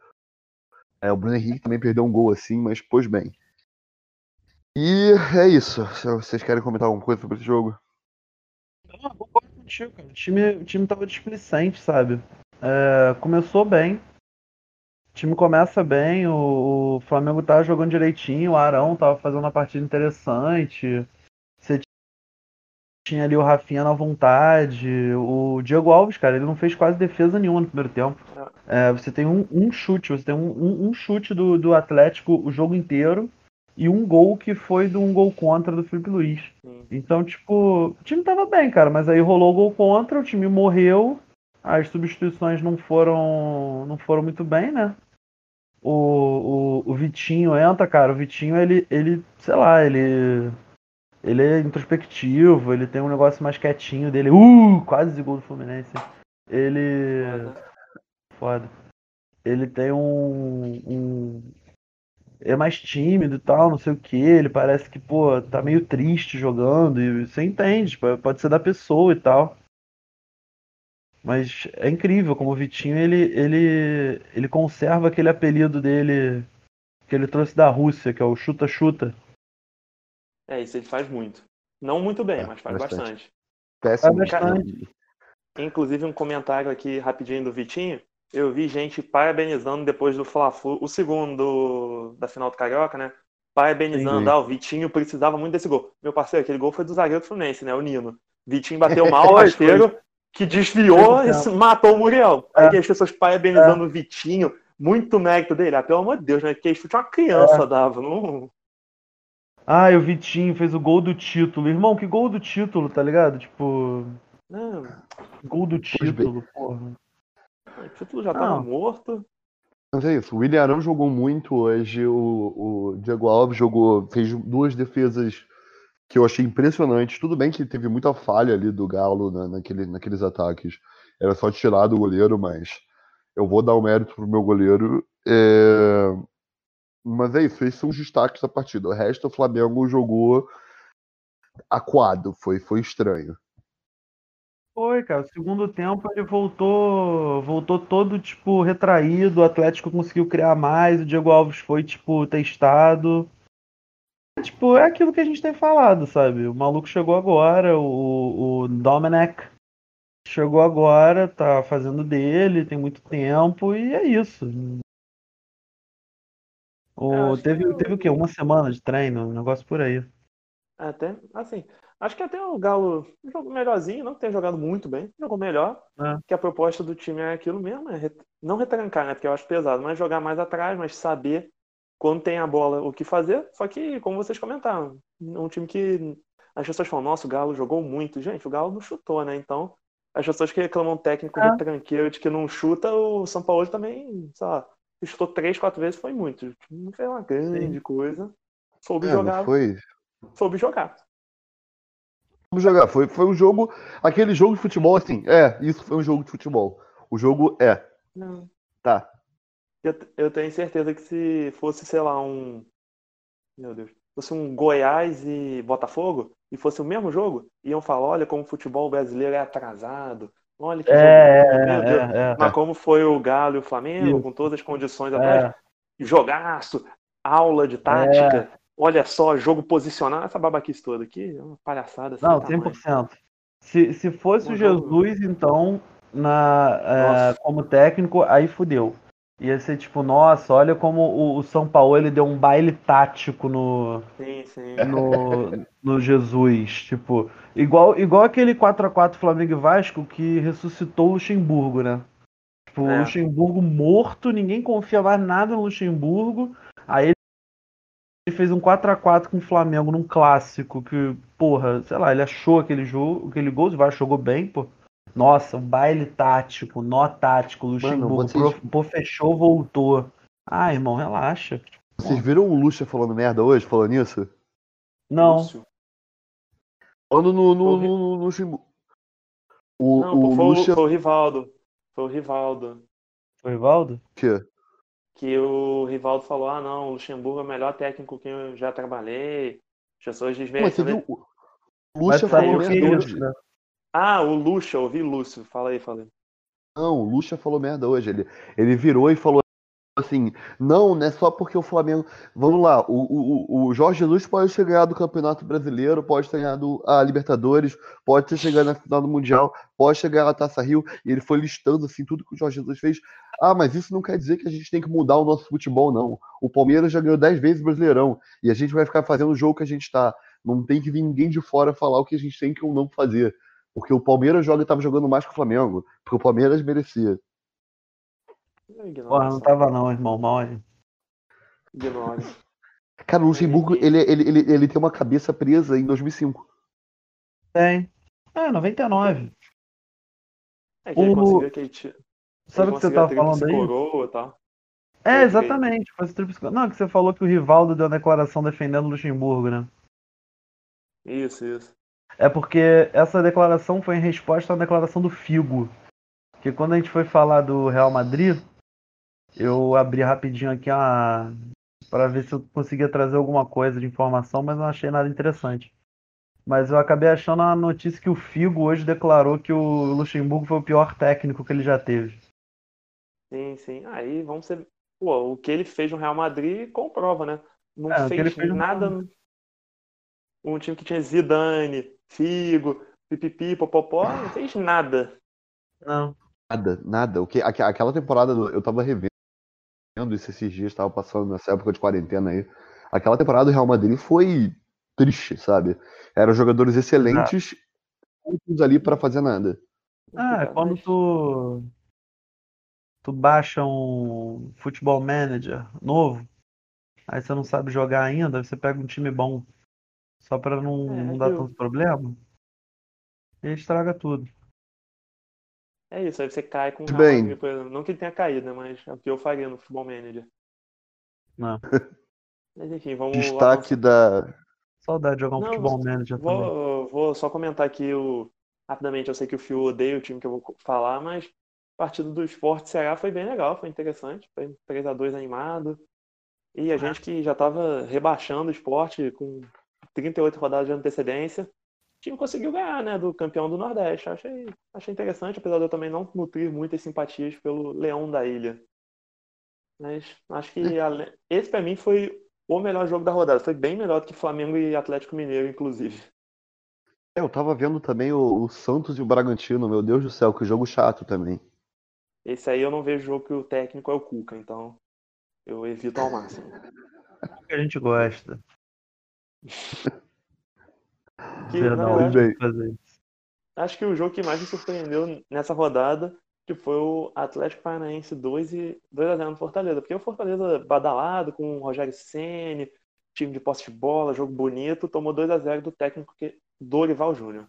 É, o Bruno Henrique também perdeu um gol assim, mas pôs bem. E é isso. Se vocês querem comentar alguma coisa sobre esse jogo? Não, eu concordo contigo, cara. O time, o time tava displicente, sabe? É, começou bem. O time começa bem, o, o Flamengo tava jogando direitinho, o Arão tava fazendo uma partida interessante. Você tinha ali o Rafinha na vontade. O Diego Alves, cara, ele não fez quase defesa nenhuma no primeiro tempo. É, você tem um, um chute, você tem um, um, um chute do, do Atlético o jogo inteiro e um gol que foi de um gol contra do Felipe Luiz. Sim. Então, tipo, o time tava bem, cara, mas aí rolou o gol contra, o time morreu, as substituições não foram não foram muito bem, né? O, o, o Vitinho entra, cara, o Vitinho, ele, ele, sei lá, ele ele é introspectivo, ele tem um negócio mais quietinho dele. Uh, quase gol do Fluminense. Ele foda. Ele tem um, um é mais tímido e tal, não sei o que. Ele parece que, pô, tá meio triste jogando. E você entende, tipo, pode ser da pessoa e tal. Mas é incrível como o Vitinho ele, ele, ele conserva aquele apelido dele que ele trouxe da Rússia, que é o chuta-chuta. É, isso ele faz muito. Não muito bem, É, mas faz bastante. bastante. Péssimo. bastante. Inclusive, um comentário aqui rapidinho do Vitinho. Eu vi gente parabenizando depois do Fla-Flu, o segundo do- da final do Carioca, né? Parabenizando, Sim. ah, o Vitinho precisava muito desse gol. Meu parceiro, aquele gol foi do zagueiro do Fluminense, né? O Nino. Vitinho bateu mal, rasteiro, que desviou e matou o Muriel. Aí É. que as pessoas parabenizando o Vitinho, muito mérito dele. Ah, pelo amor de Deus, né? Que chute uma criança É. dava. Não... Ah, e o Vitinho fez o gol do título. Irmão, que gol do título, tá ligado? Tipo, não, gol do título, porra. O título já tava Não. morto. Mas é isso, o William Arão jogou muito hoje, o, o Diego Alves jogou, fez duas defesas que eu achei impressionantes. Tudo bem que teve muita falha ali do Galo na- naquele, naqueles ataques. Era só tirar do goleiro, mas eu vou dar o mérito pro meu goleiro. É, Mas é isso, esses são os destaques da partida. O resto, o Flamengo jogou aquado, foi, foi estranho. Foi, cara. O segundo tempo ele voltou, voltou todo tipo retraído. O Atlético conseguiu criar mais. O Diego Alves foi tipo testado. Tipo, é aquilo que a gente tem falado, sabe? O maluco chegou agora, o, o Domenech chegou agora, tá fazendo dele, tem muito tempo e é isso. O, teve, que teve o quê? Uma semana de treino, um negócio por aí. Até, assim, acho que até o Galo jogou melhorzinho, não tem jogado muito bem, jogou melhor, É. que a proposta do time é aquilo mesmo, é re- não retrancar, né, porque eu acho pesado, mas jogar mais atrás, mas saber quando tem a bola o que fazer, só que, como vocês comentaram, um time que as pessoas falam, nossa, o Galo jogou muito, gente, o Galo não chutou, né, então as pessoas que reclamam técnico É. retranqueiro de que não chuta, o São Paulo também, sei lá, chutou três, quatro vezes, foi muito, não fez uma grande coisa, soube É, jogar, foi. soube jogar. Vamos jogar. Foi, foi um jogo. Aquele jogo de futebol, assim. É, isso foi um jogo de futebol. O jogo é. Não. Tá. Eu, eu tenho certeza que se fosse, sei lá, um. Meu Deus. Fosse um Goiás e Botafogo, e fosse o mesmo jogo, iam falar: olha como o futebol brasileiro é atrasado. Olha que É, jogo. é, Meu Deus. é, é. Mas como foi o Galo e o Flamengo, Isso. com todas as condições atrás, É, jogaço, aula de tática, olha só, jogo posicional, essa babaquice toda aqui, é uma palhaçada. não, tamanho. 100%. Se, se fosse o Um jogo- Jesus, então, na, é, como técnico, aí fudeu. Ia ser tipo, nossa, olha como o, o São Paulo ele deu um baile tático no, Sim, sim. no, no Jesus. Tipo, igual, igual aquele 4x4 Flamengo e Vasco que ressuscitou o Luxemburgo, né? Tipo, o É. Luxemburgo morto, ninguém confia mais nada no Luxemburgo. Aí ele fez um 4x4 com o Flamengo num clássico que, porra, sei lá, ele achou aquele jogo, aquele gol, o jogou bem, pô. Nossa, um baile tático, nó tático, Luxemburgo, vocês- pô, pô, fechou, voltou. Ah, irmão, relaxa. Vocês viram o Lucha falando merda hoje, falando isso? Não, Lúcio. Falando no, no, no, no, no Luxemburgo. O, Não, o pô, foi, o- Lucha. foi o Rivaldo. Foi o Rivaldo. foi Rivaldo? que? Que o Rivaldo falou: ah, não, o Luxemburgo é o melhor técnico que eu já trabalhei. As pessoas Mas você desmerecem. viu? né? O Mas saiu falou merda hoje. né? Ah, o Luxa, ouvi Lúcio. Fala aí, fala aí. Não, o Lucha falou merda hoje. Ele, ele virou e falou assim: não, não é só porque o Flamengo. Vamos lá, o, o, o Jorge Jesus pode ter ganhado o Campeonato Brasileiro, pode ter ganhado a Libertadores, pode ter chegado na final do Mundial, pode ter ganhado a Taça Rio, e ele foi listando assim tudo que o Jorge Jesus fez. Ah, mas isso não quer dizer que a gente tem que mudar o nosso futebol, não. O Palmeiras já ganhou 10 vezes o Brasileirão, e a gente vai ficar fazendo o jogo que a gente tá. Não tem que vir ninguém de fora falar o que a gente tem que ou não fazer. Porque o Palmeiras joga e tava jogando mais que o Flamengo. Porque o Palmeiras merecia. Porra, não tava não, irmão, mole. Ignora. Cara, o Luxemburgo, ele, ele, ele, ele tem uma cabeça presa em 2005. Tem. É, 99. É que ele O- conseguiu aquele. ti- Sabe o que você tava falando aí? coroa tal. É, exatamente. Foi esse Não, que você falou que o Rivaldo deu uma declaração defendendo o Luxemburgo, né? Isso, isso. É porque essa declaração foi em resposta à declaração do Figo. Que quando a gente foi falar do Real Madrid, eu abri rapidinho aqui a... para ver se eu conseguia trazer alguma coisa de informação, mas não achei nada interessante. Mas eu acabei achando a notícia que o Figo hoje declarou que o Luxemburgo foi o pior técnico que ele já teve. Sim, sim. Aí vamos ser. Pô, o que ele fez no Real Madrid comprova, né? Não É, fez fez no nada. Real Um time que tinha Zidane, Figo, Pipipi, Popopó, não fez nada. Não. Nada, nada. O que, aqu- aquela temporada, eu tava revendo isso esses dias, tava passando nessa época de quarentena aí. Aquela temporada do Real Madrid foi triste, sabe? Eram jogadores excelentes, poucos ali pra fazer nada. Ah, quando tu tu baixa um futebol manager novo, aí você não sabe jogar ainda, aí você pega um time bom só pra não, É, não dar eu- tanto problema, e estraga tudo. É isso, aí você cai com o por exemplo. Não que ele tenha caído, né? Mas é o que eu faria no Futebol Manager. Não. Mas enfim, vamos Destaque avançar. da. Saudade de jogar um Não, futebol manager também. Vou, vou só comentar aqui o. Rapidamente, eu sei que o Fio odeia o time que eu vou falar, mas a partida do Esporte Ceará foi bem legal, foi interessante. Foi 3x2 animado. E a gente que já estava rebaixando o esporte com 38 rodadas de antecedência, o time conseguiu ganhar, né, do campeão do Nordeste. Achei, achei interessante, apesar de eu também não nutrir muitas simpatias pelo Leão da Ilha. Mas acho que esse para mim foi o melhor jogo da rodada. Foi bem melhor do que Flamengo e Atlético Mineiro, inclusive. É, eu tava vendo também o, o, Santos e o Bragantino, meu Deus do céu, que jogo chato também. Esse aí eu não vejo jogo que o técnico é o Cuca, então eu evito ao máximo. que a gente gosta. que, verdade, fazer isso. Acho que o jogo que mais me surpreendeu nessa rodada que foi o Atlético Paranaense 2 e 2 a 0 no Fortaleza, porque o Fortaleza badalado com o Rogério Ceni, time de posse de bola, jogo bonito, tomou 2 a 0 do técnico que Dorival Júnior.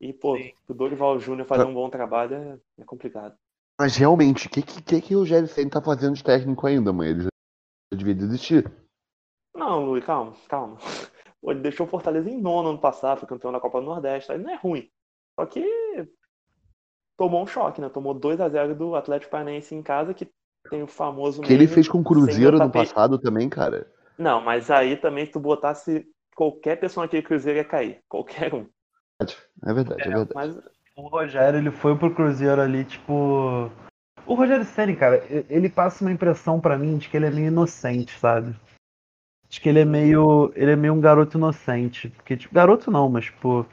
E pô, Sim. o Dorival Júnior fazer um bom trabalho é, é complicado. Mas realmente, o que, que, que o Rogério Ceni tá fazendo de técnico ainda, mãe? Ele já devia desistir. Não, Luiz, calma, calma. Pô, ele deixou o Fortaleza em nono ano passado, foi campeão da Copa do Nordeste, aí não é ruim. Só que tomou um choque, né? Tomou 2 a 0 do Atlético Paranaense em casa, que tem o famoso. Que ele fez com o Cruzeiro no passado também, cara. Não, mas aí também tu botasse qualquer pessoa naquele Cruzeiro ia cair. Qualquer um. É verdade, é, é verdade. Mas... O Rogério, ele foi pro Cruzeiro ali, tipo. O Rogério Senni, cara, ele passa uma impressão para mim de que ele é meio inocente, sabe? De que ele é meio. Ele é meio um garoto inocente. Porque, tipo, garoto não, mas, tipo.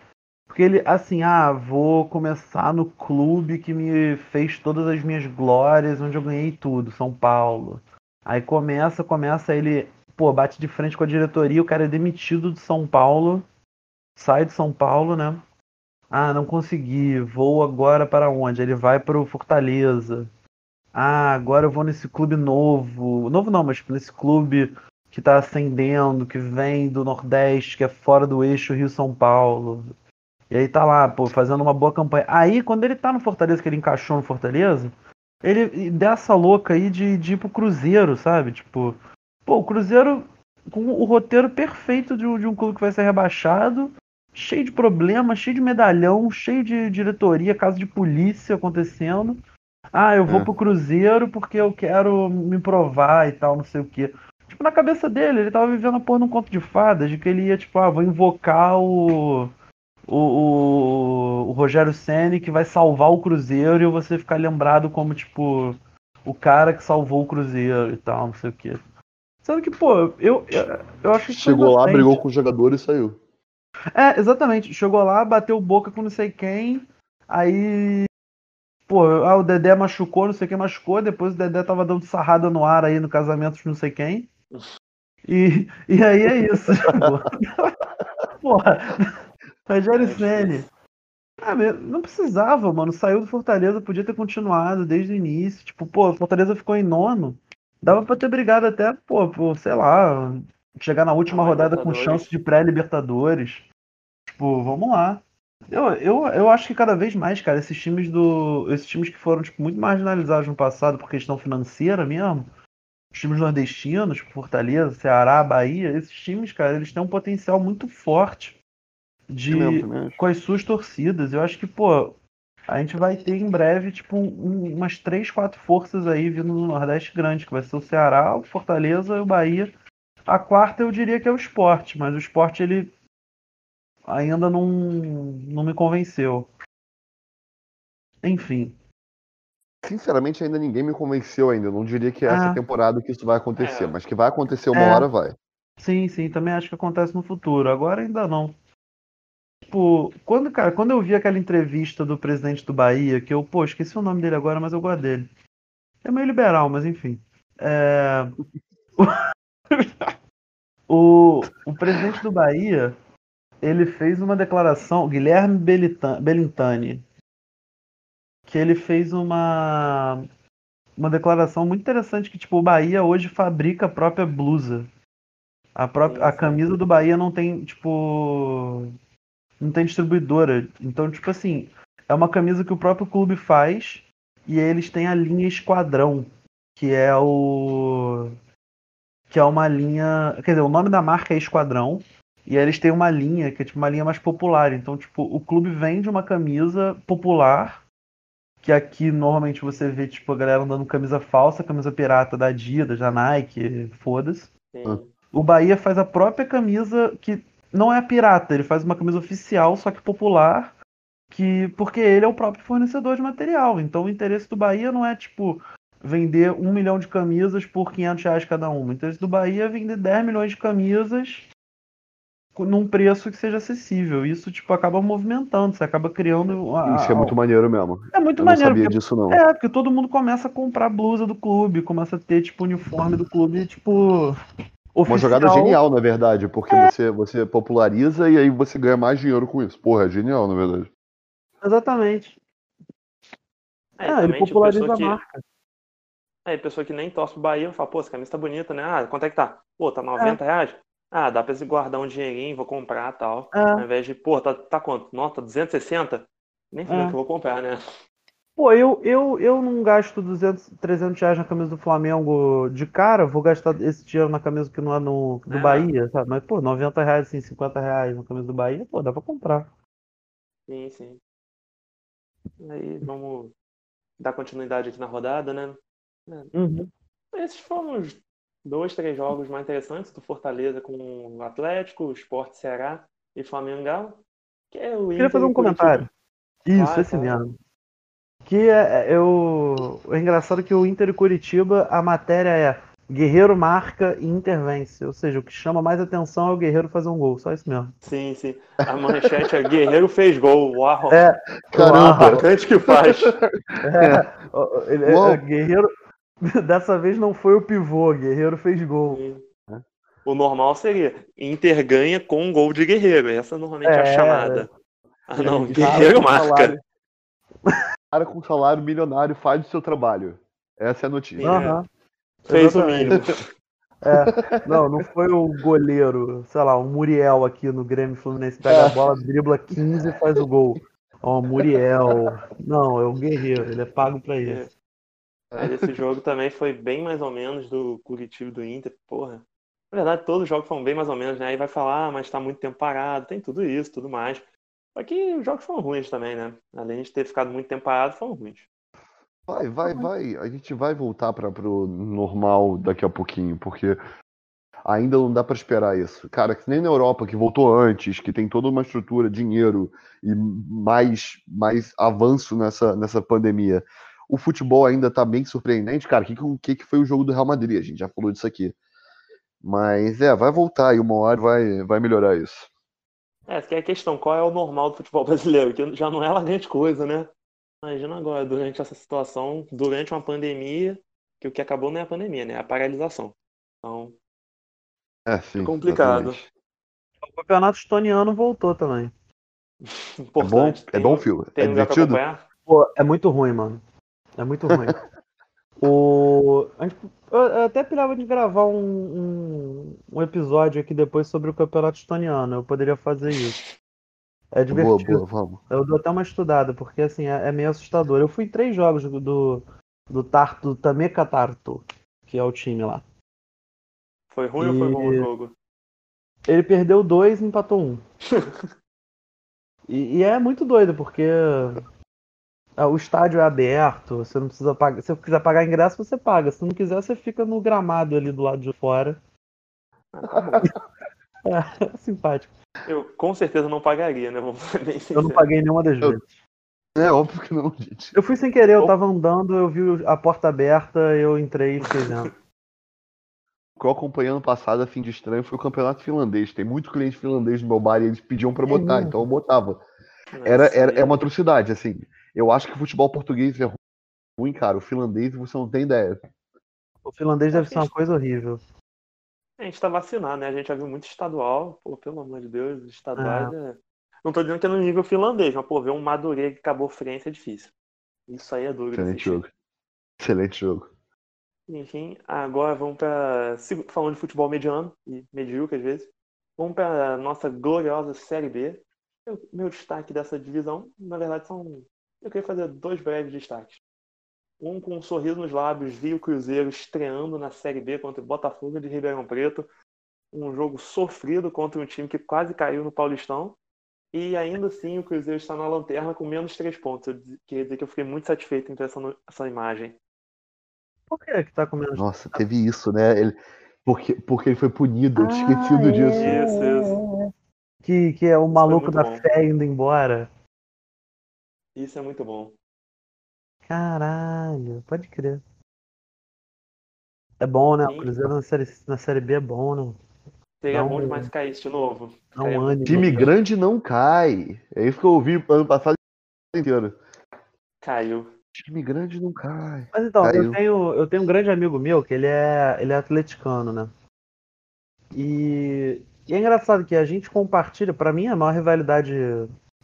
Porque ele, assim, ah, vou começar no clube que me fez todas as minhas glórias, onde eu ganhei tudo, São Paulo. Aí começa, começa ele, pô, bate de frente com a diretoria, o cara é demitido de São Paulo, sai de São Paulo, né? Ah, não consegui, vou agora para onde? Ele vai para o Fortaleza. Ah, agora eu vou nesse clube novo. Novo não, mas nesse clube que está ascendendo, que vem do Nordeste, que é fora do eixo Rio-São Paulo. E aí tá lá, pô, fazendo uma boa campanha. Aí, quando ele tá no Fortaleza, que ele encaixou no Fortaleza, ele dessa louca aí de, de ir pro Cruzeiro, sabe? Tipo, pô, o Cruzeiro com o roteiro perfeito de, de um clube que vai ser rebaixado, cheio de problemas, cheio de medalhão, cheio de diretoria, caso de polícia acontecendo. Ah, eu vou é. pro Cruzeiro porque eu quero me provar e tal, não sei o quê. Tipo, na cabeça dele, ele tava vivendo a porra num conto de fadas, de que ele ia, tipo, ah, vou invocar o o, o, o Rogério Ceni que vai salvar o Cruzeiro e você ficar lembrado como, tipo, o cara que salvou o Cruzeiro e tal, não sei o quê. Sendo que, pô, eu, eu, eu acho que. Chegou lá, brigou com o jogador e saiu. É, exatamente. Chegou lá, bateu boca com não sei quem, aí. Pô, ah, o Dedé machucou, não sei quem machucou, depois o Dedé tava dando sarrada no ar aí no casamento de não sei quem. E, e aí é isso. Porra, Rogério Senni. Ah, não precisava, mano. Saiu do Fortaleza, podia ter continuado desde o início. Tipo, pô, o Fortaleza ficou em nono. Dava pra ter brigado até, pô, por, sei lá, chegar na última rodada com chance de pré-Libertadores. Tipo, vamos lá. Eu, eu, eu acho que cada vez mais, cara, esses times do. Esses times que foram, tipo, muito marginalizados no passado por questão financeira mesmo. Os times nordestinos, tipo Fortaleza, Ceará, Bahia, esses times, cara, eles têm um potencial muito forte de com as suas torcidas. Eu acho que, pô, a gente vai ter em breve, tipo, um, umas três, quatro forças aí vindo no Nordeste grande, que vai ser o Ceará, o Fortaleza e o Bahia. A quarta eu diria que é o esporte, mas o esporte ele ainda não, não me convenceu. Enfim. Sinceramente, ainda ninguém me convenceu ainda. Eu não diria que é essa ah. temporada que isso vai acontecer, é. mas que vai acontecer uma é. hora, vai. Sim, sim, também acho que acontece no futuro. Agora ainda não tipo, quando, cara, quando eu vi aquela entrevista do presidente do Bahia, que eu, pô, esqueci o nome dele agora, mas eu gosto dele. É meio liberal, mas enfim. É... o, o presidente do Bahia, ele fez uma declaração, Guilherme Belintani, que ele fez uma uma declaração muito interessante que tipo o Bahia hoje fabrica a própria blusa. A própria a camisa do Bahia não tem tipo não tem distribuidora. Então, tipo assim, é uma camisa que o próprio clube faz e eles têm a linha Esquadrão, que é o que é uma linha, quer dizer, o nome da marca é Esquadrão e eles têm uma linha que é tipo uma linha mais popular. Então, tipo, o clube vende uma camisa popular que aqui normalmente você vê tipo a galera andando camisa falsa, camisa pirata da Adidas, da Nike, foda-se. O Bahia faz a própria camisa que não é pirata, ele faz uma camisa oficial, só que popular, que porque ele é o próprio fornecedor de material. Então o interesse do Bahia não é tipo vender um milhão de camisas por 500 reais cada uma. O interesse do Bahia é vender 10 milhões de camisas num preço que seja acessível. Isso tipo acaba movimentando, você acaba criando. a- Isso é muito maneiro mesmo. é muito Eu não maneiro. sabia porque- disso, não. é, porque todo mundo começa a comprar blusa do clube, começa a ter, tipo, uniforme do clube, tipo. Uma jogada oficial. genial, na verdade, porque você, você populariza e aí você ganha mais dinheiro com isso. Porra, é genial, na verdade. Exatamente. É, É, ele tipo, populariza a que- marca. É, pessoa que nem torce pro Bahia, fala, pô, essa camisa tá bonita, né? Ah, quanto é que tá? Pô, tá 90 reais? Ah, dá pra guardar um dinheirinho, vou comprar tal. É. Ao invés de, pô, tá, tá quanto? Nota 260? Nem fudeu É. que eu vou comprar, né? Pô, eu, eu, eu não gasto 200, 300 reais na camisa do Flamengo de cara, vou gastar esse dinheiro na camisa que não é no, do É. Bahia, sabe? Mas, pô, 90 reais, assim, 50 reais na camisa do Bahia, pô, dá pra comprar. Sim, sim. Aí, vamos dar continuidade aqui na rodada, né? Uhum. Esses foram os dois, três jogos mais interessantes do Fortaleza com o Atlético, o Sport Ceará e Flamengo Galo. Que é o Queria fazer um Curitiba. comentário. Isso, Vai, esse mesmo. Que é, é, eu, é engraçado que o Inter e Curitiba, a matéria é Guerreiro marca e intervence. Ou seja, o que chama mais atenção é o Guerreiro fazer um gol. Só isso mesmo. Sim, sim. A manchete é Guerreiro fez gol. Uau! É, Caramba! Atacante que faz. É, é, é, Guerreiro. Dessa vez não foi o pivô, Guerreiro fez gol. O normal seria Inter ganha com um gol de Guerreiro. Essa normalmente é, a É, chamada. Ah, não. Guerreiro marca. salário. cara com salário milionário faz o seu trabalho. Essa é a notícia. Sim. Aham. Fez o mínimo. É, não, não foi o goleiro, sei lá, o Muriel aqui no Grêmio Fluminense pega a bola, dribla 15 e faz o gol. Ó, Muriel. Não, é o Guerreiro, ele é pago pra isso. Mas esse jogo também foi bem mais ou menos do Curitiba e do Inter. Porra. Na verdade, todos os jogos foram bem mais ou menos, né? Aí vai falar, ah, mas tá muito tempo parado, tem tudo isso, tudo mais. Só que os jogos foram ruins também, né? Além de ter ficado muito tempo parado, foram ruins. Vai, vai, vai. A gente vai voltar para pro normal daqui a pouquinho, porque ainda não dá para esperar isso. Cara, que nem na Europa, que voltou antes, que tem toda uma estrutura, dinheiro e mais, mais avanço nessa, nessa pandemia. O futebol ainda tá bem surpreendente. Cara, o que, que, que foi o jogo do Real Madrid? A gente já falou disso aqui. Mas é, vai voltar e uma hora vai, vai melhorar isso. É, essa que é a questão, qual é o normal do futebol brasileiro? Que já não é lá grande coisa, né? Imagina agora, durante essa situação, durante uma pandemia, que o que acabou não é a pandemia, né? É a paralisação. Então, É, sim. complicado. exatamente. O campeonato estoniano voltou também. É bom, importante. é bom, filho. Tem É divertido. acompanhar? Pô, é muito ruim, mano. É muito ruim. o... Eu até pilhava de gravar um, um, um episódio aqui depois sobre o campeonato estoniano. Eu poderia fazer isso. É Boa, divertido. boa, vamos. Eu dou até uma estudada, porque assim, é, é meio assustador. Eu fui em três jogos do, do, do Tartu, Tameka Tartu, que é o time lá. Foi ruim ou foi bom o E- jogo? Ele perdeu dois e empatou um. e, e é muito doido, porque o estádio é aberto, você não precisa pagar. Se você quiser pagar ingresso, você paga. Se não quiser, você fica no gramado ali do lado de fora. Ah, bom. É, simpático. Eu com certeza não pagaria, né? Vamos ser bem Eu não paguei nenhuma das Eu- vezes. É óbvio que não, gente. Eu fui sem querer, eu tava andando, eu vi a porta aberta, eu entrei e fiquei vendo. O que eu acompanhei ano passado, a fim de estranho, foi o campeonato finlandês. Tem muito cliente finlandês no meu bar e eles pediam pra É botar, mesmo? então eu botava. Era, era, é uma atrocidade, assim. Eu acho que o futebol português é ruim, cara. O finlandês você não tem ideia. O finlandês deve ser uma coisa horrível. A gente tá vacinado, né? A gente já viu muito estadual. Pô, pelo amor de Deus, estaduais Ah. é... Não tô dizendo que é no nível finlandês, mas, pô, ver um Madureira que acabou frente é difícil. Isso aí é duro. Excelente jogo. Excelente jogo. Enfim, agora vamos para falando de futebol mediano e medíocre às vezes. Vamos para nossa gloriosa Série B. Eu- meu destaque dessa divisão, na verdade, são. Eu queria fazer dois breves destaques. Um com um sorriso nos lábios, vi o Cruzeiro estreando na Série B contra o Botafogo de Ribeirão Preto. Um jogo sofrido contra um time que quase caiu no Paulistão. E ainda assim o Cruzeiro está na lanterna com menos três pontos. Eu queria dizer que eu fiquei muito satisfeito em ter essa, essa imagem. Por que que tá com menos? Nossa, teve isso, né? Ele, Porque, porque ele foi punido, eu tinha Ah, esquecido é. disso. Isso, isso. Que, que é o maluco da bom. fé indo embora. Isso é muito bom. Caralho, pode crer. É bom, né? O Sim. Cruzeiro na série, na série B é bom, né? Seria bom um- demais cair isso de novo. Caiu. um ânimo. Time grande não cai. É isso que eu ouvi ano passado inteiro. Caiu. Time grande não cai. Mas então, eu tenho, eu tenho um grande amigo meu que ele é, ele é atleticano, né? E, e é engraçado que a gente compartilha, pra mim, a maior rivalidade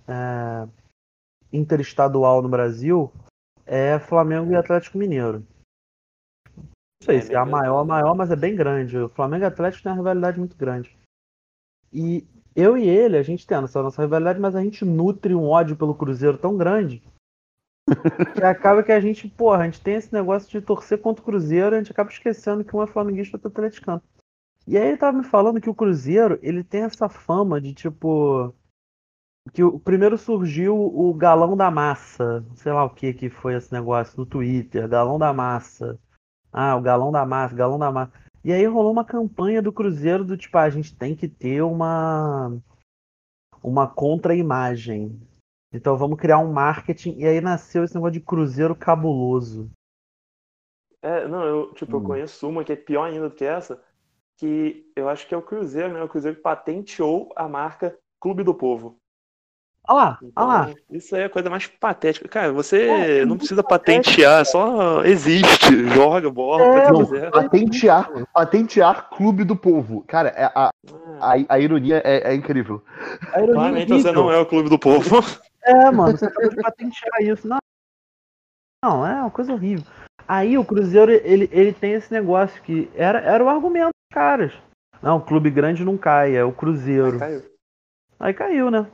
é, interestadual no Brasil é Flamengo e Atlético Mineiro. Não sei É se é a maior, maior, mas é bem grande. O Flamengo e Atlético tem uma rivalidade muito grande. E eu e ele, a gente tem essa nossa rivalidade, mas a gente nutre um ódio pelo Cruzeiro tão grande que acaba que a gente, porra, a gente tem esse negócio de torcer contra o Cruzeiro, a gente acaba esquecendo que um é flamenguista e outro é atleticano. E aí ele tava me falando que o Cruzeiro, ele tem essa fama de tipo que o primeiro surgiu o galão da massa, sei lá o que que foi esse negócio no Twitter, galão da massa. Ah, o galão da massa, galão da massa. E aí rolou uma campanha do Cruzeiro do tipo, ah, a gente tem que ter uma uma contra-imagem. Então vamos criar um marketing. E aí nasceu esse negócio de Cruzeiro cabuloso. É, não, eu, tipo, eu Hum. conheço uma que é pior ainda do que essa, que eu acho que é o Cruzeiro, né? O Cruzeiro que patenteou a marca Clube do Povo. Olha lá, Então, olha lá. isso aí é a coisa mais patética. Cara, você É, é não precisa patentear, só existe, joga bola, É, faz o que Não, quiser. patentear, patentear Clube do Povo. Cara, é- a, a, a ironia é, é incrível. A ironia Claramente você não é o Clube do Povo. É, mano, você acabou de patentear isso. Não, não, é uma coisa horrível. Aí o Cruzeiro, ele, ele tem esse negócio que era, era o argumento dos caras. Não, o clube grande não cai, é o Cruzeiro. Caiu. Aí caiu, né?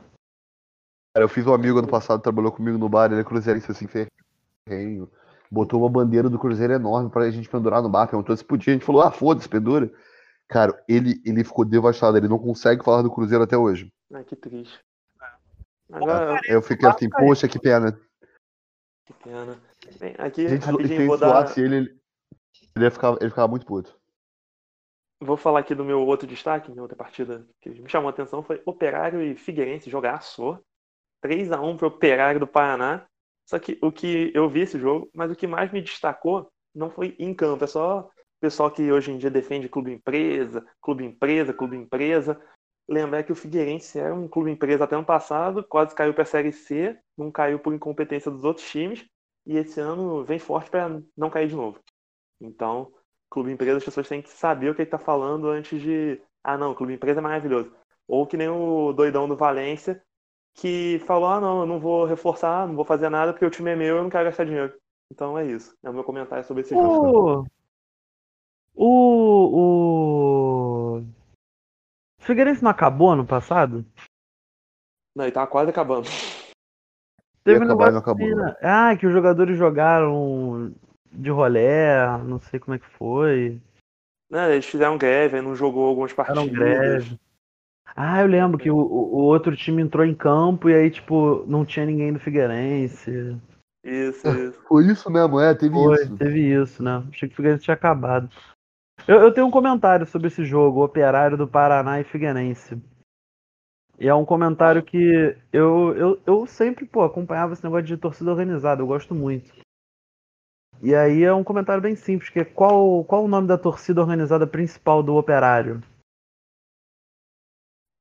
Cara, eu fiz um amigo ano passado, trabalhou comigo no bar, ele é cruzeirense assim, ferrenho. Botou uma bandeira do Cruzeiro enorme pra gente pendurar no bar, perguntou se podia. A gente falou, ah, foda-se, pendura. Cara, ele, ele ficou devastado, ele não consegue falar do Cruzeiro até hoje. Ah, que triste. Agora, Eu fiquei assim, poxa, que pena. que pena. Bem, aqui, A gente, se rapidinho, vou dar... ele, ele, ia ficar, ele ficava muito puto. Vou falar aqui do meu outro destaque, minha outra partida que me chamou a atenção foi Operário e Figueirense jogaço. 3x1 pro Operário do Paraná. Só que o que eu vi esse jogo, mas o que mais me destacou não foi em campo, é só o pessoal que hoje em dia defende clube empresa, clube empresa, clube empresa. Lembrar que o Figueirense era um clube empresa até ano passado, quase caiu para a Série C, não caiu por incompetência dos outros times, e esse ano vem forte para não cair de novo. Então, clube empresa, as pessoas têm que saber o que está falando antes de. Ah, não, clube empresa é maravilhoso. Ou que nem o doidão do Valência, que falou: ah, não, eu não vou reforçar, não vou fazer nada porque o time é meu eu não quero gastar dinheiro. Então é isso. É o meu comentário sobre esse jogo. O. O. O. Figueirense não acabou ano passado? Não, ele tava quase acabando. Teve um acabar e negócio não acabou, né? Ah, que os jogadores jogaram de rolé, não sei como é que foi. Né, eles fizeram greve, aí não jogou algumas partidas. Eram greve. Ah, eu lembro que o, o outro time entrou em campo e aí, tipo, não tinha ninguém do Figueirense. Isso, isso. Foi isso mesmo, é, teve Foi, isso. teve isso, né? Achei que o Figueirense tinha acabado. Eu, eu tenho um comentário sobre esse jogo, Operário do Paraná e Figueirense. E é um comentário que eu, eu, eu sempre, pô, acompanhava esse negócio de torcida organizada, eu gosto muito. E aí é um comentário bem simples, que é qual, qual o nome da torcida organizada principal do Operário?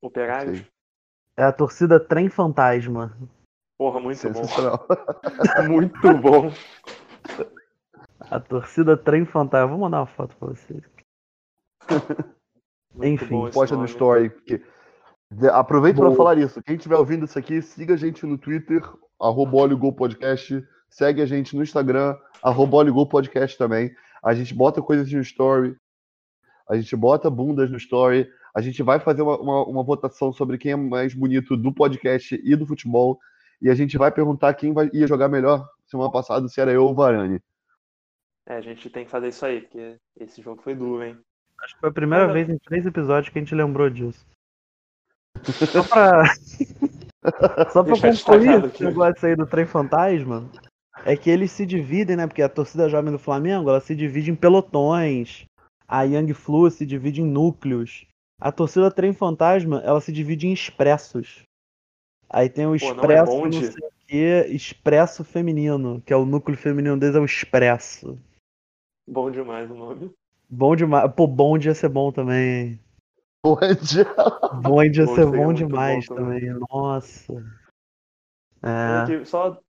Operários. Sei. É a torcida Trem Fantasma. Porra, muito bom. Muito bom. A torcida Trem Fantasma. Vou mandar uma foto pra vocês. Enfim, Posta no story. porque- Aproveito para falar isso. Quem estiver ouvindo isso aqui, siga a gente no Twitter, arroba Podcast. Segue a gente no Instagram, arroba Podcast também. A gente bota coisas no story. A gente bota bundas no story. A gente vai fazer uma, uma, uma votação sobre quem é mais bonito do podcast e do futebol. E a gente vai perguntar quem vai, ia jogar melhor semana passada, se era eu ou o Varane. É, a gente tem que fazer isso aí, porque esse jogo foi duro, hein? Acho que foi a primeira Olha. vez em três episódios que a gente lembrou disso. Só pra. Só pra Deixa concluir esse negócio aí do trem fantasma, é que eles se dividem, né? Porque a torcida jovem do Flamengo, ela se divide em pelotões. A Young Flu se divide em núcleos. A torcida Trem Fantasma, ela se divide em expressos. Aí tem o Pô, não é expresso, não, sei o que, expresso feminino, que é o núcleo feminino deles, é o expresso. Bom demais o nome. Bom demais. Pô, bonde ia ser bom também. hein? Pode. Bonde ia Bonde ser bom demais bom também. também. Nossa. É. Só,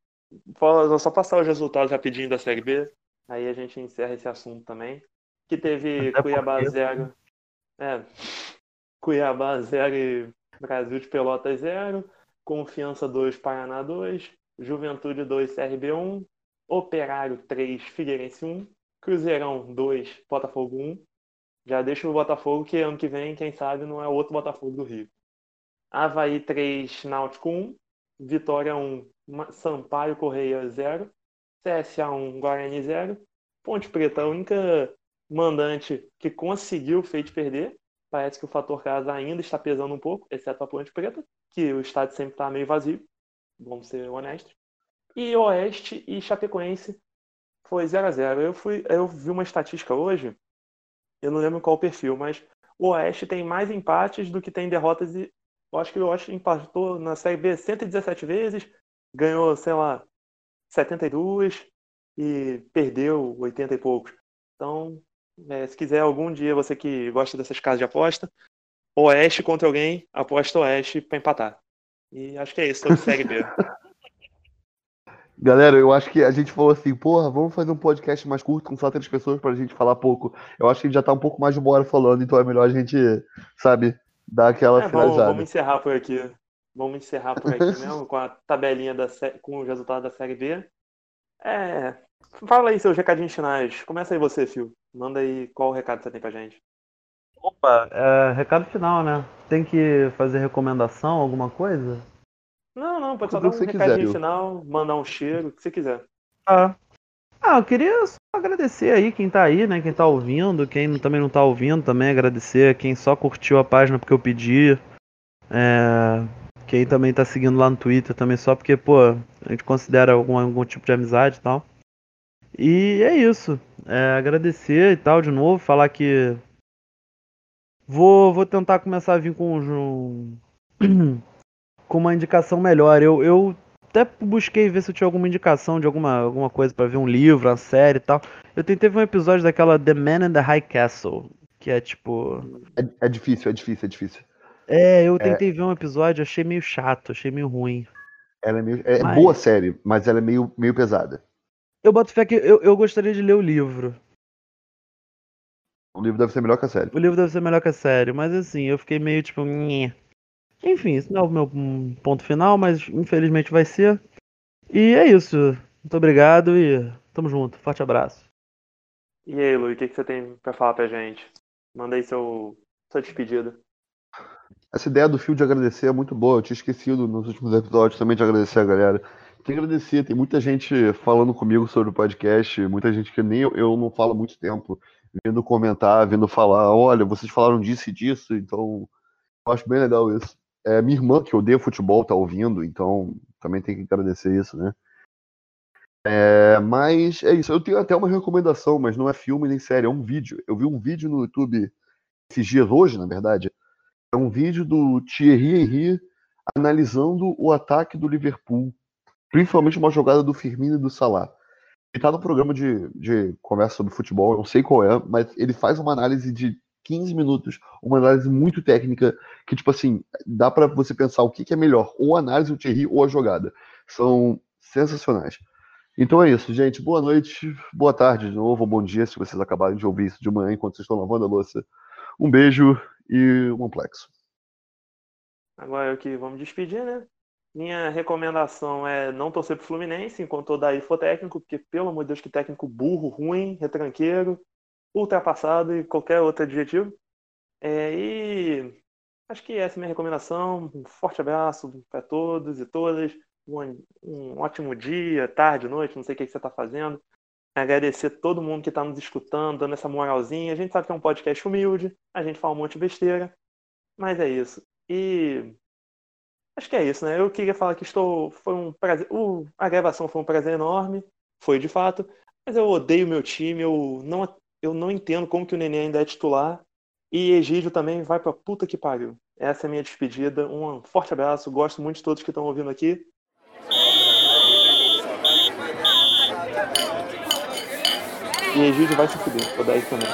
só passar os resultados rapidinho da Série B, aí a gente encerra esse assunto também. Que teve Até Cuiabá porque- 0. É. Cuiabá 0 e Brasil de Pelotas 0. Confiança 2, Paraná 2. Juventude 2, CRB 1. Operário 3, Figueirense 1. Cruzeirão 2, Botafogo 1. Já deixa o Botafogo que ano que vem, quem sabe, não é outro Botafogo do Rio. Havaí 3, Náutico 1. Vitória 1, Ma- Sampaio Correia 0. CSA 1, Guarani 0. Ponte Preta, a única mandante que conseguiu o feito perder. Parece que o fator casa ainda está pesando um pouco, exceto a Ponte Preta, que o estádio sempre está meio vazio. Vamos ser honestos. E Oeste e Chapecoense foi 0 a 0 Eu, fui, eu vi uma estatística hoje, eu não lembro qual o perfil, mas o Oeste tem mais empates do que tem derrotas. E eu acho que o Oeste empatou na Série B 117 vezes, ganhou, sei lá, 72 e perdeu 80 e poucos. Então, é, se quiser algum dia, você que gosta dessas casas de aposta, Oeste contra alguém, aposta Oeste para empatar. E acho que é isso sobre Série B. Galera, eu acho que a gente falou assim, porra, vamos fazer um podcast mais curto com só três pessoas pra gente falar pouco. Eu acho que a gente já tá um pouco mais de uma hora falando, então é melhor a gente, sabe, dar aquela É, vamos, finalizada. vamos encerrar por aqui. Vamos encerrar por aqui mesmo, com a tabelinha da com os resultados da Série B. É, fala aí seus recadinhos finais. Começa aí você, Phil. Manda aí qual o recado você tem pra gente. Opa, é, recado final, né? Tem que fazer recomendação, alguma coisa? Não, não, pode só Tudo dar um que quiser, recadinho Phil. final, mandar um cheiro, o que você quiser. Ah. Ah, eu queria só agradecer aí quem tá aí, né? Quem tá ouvindo, quem também não tá ouvindo também, agradecer quem só curtiu a página porque eu pedi. É, quem também tá seguindo lá no Twitter também só porque, pô, a gente considera algum, algum tipo de amizade e tal. E é isso. É, agradecer e tal de novo, falar que vou, vou tentar começar a vir com um, com uma indicação melhor. Eu, eu até busquei ver se eu tinha alguma indicação de alguma, alguma coisa pra ver um livro, uma série e tal. Eu tentei ver um episódio daquela The Man in the High Castle, que é tipo. É, é difícil, é difícil, é difícil. É, eu tentei ver um episódio, achei meio chato, achei meio ruim. Ela é, meio, é Mas- boa série, mas ela é meio, meio pesada. Eu boto fé que eu, eu gostaria de ler o livro. O livro deve ser melhor que a série. O livro deve ser melhor que a série, mas assim, eu fiquei meio tipo. "Nhê". Enfim, isso não é o meu ponto final, mas infelizmente vai ser. E é isso. Muito obrigado e tamo junto. Forte abraço. E aí, Lu, o que, que você tem pra falar pra gente? Manda aí seu, sua despedida. Essa ideia do fio de agradecer é muito boa. Eu tinha esquecido nos últimos episódios também de agradecer a galera. Que agradecer, tem muita gente falando comigo sobre o podcast, muita gente que nem eu, eu não falo há muito tempo, vindo comentar, vindo falar, olha, vocês falaram disso e disso, então eu acho bem legal isso. É, minha irmã, que odeia futebol, tá ouvindo, então também tem que agradecer isso, né? É, mas é isso, eu tenho até uma recomendação, mas não é filme nem série, é um vídeo. Eu vi um vídeo no YouTube esses dias, hoje, na verdade, é um vídeo do Thierry Henry analisando o ataque do Liverpool, principalmente uma jogada do Firmino e do Salah. Ele tá no programa de, de conversa sobre futebol, eu não sei qual é, mas ele faz uma análise de 15 minutos, uma análise muito técnica, que, tipo assim, dá pra você pensar o que, que é melhor, ou a análise do Thierry ou a jogada. São sensacionais. Então é isso, gente. Boa noite, boa tarde de novo, bom dia, se vocês acabarem de ouvir isso de manhã enquanto vocês estão lavando a louça. Um beijo e um amplexo. Agora eu que vamos despedir, né? Minha recomendação é não torcer pro Fluminense enquanto o Daí for técnico, porque, pelo amor de Deus, que técnico burro, ruim, retranqueiro, ultrapassado e qualquer outro adjetivo. É, e acho que essa é a minha recomendação. Um forte abraço para todos e todas. Um, um ótimo dia, tarde, noite, não sei o que que você está fazendo. Agradecer todo mundo que está nos escutando, dando essa moralzinha. A gente sabe que é um podcast humilde, a gente fala um monte de besteira, mas é isso. E acho que é isso, né? Eu queria falar que estou. Foi um prazer. o- a gravação foi um prazer enorme, foi de fato. Mas eu odeio meu time, eu não, eu não entendo como que o Nenê ainda é titular. E Egídio também vai pra puta que pariu. Essa é a minha despedida. Um forte abraço. Gosto muito de todos que estão ouvindo aqui. E Egídio vai se fuder. O 10 também.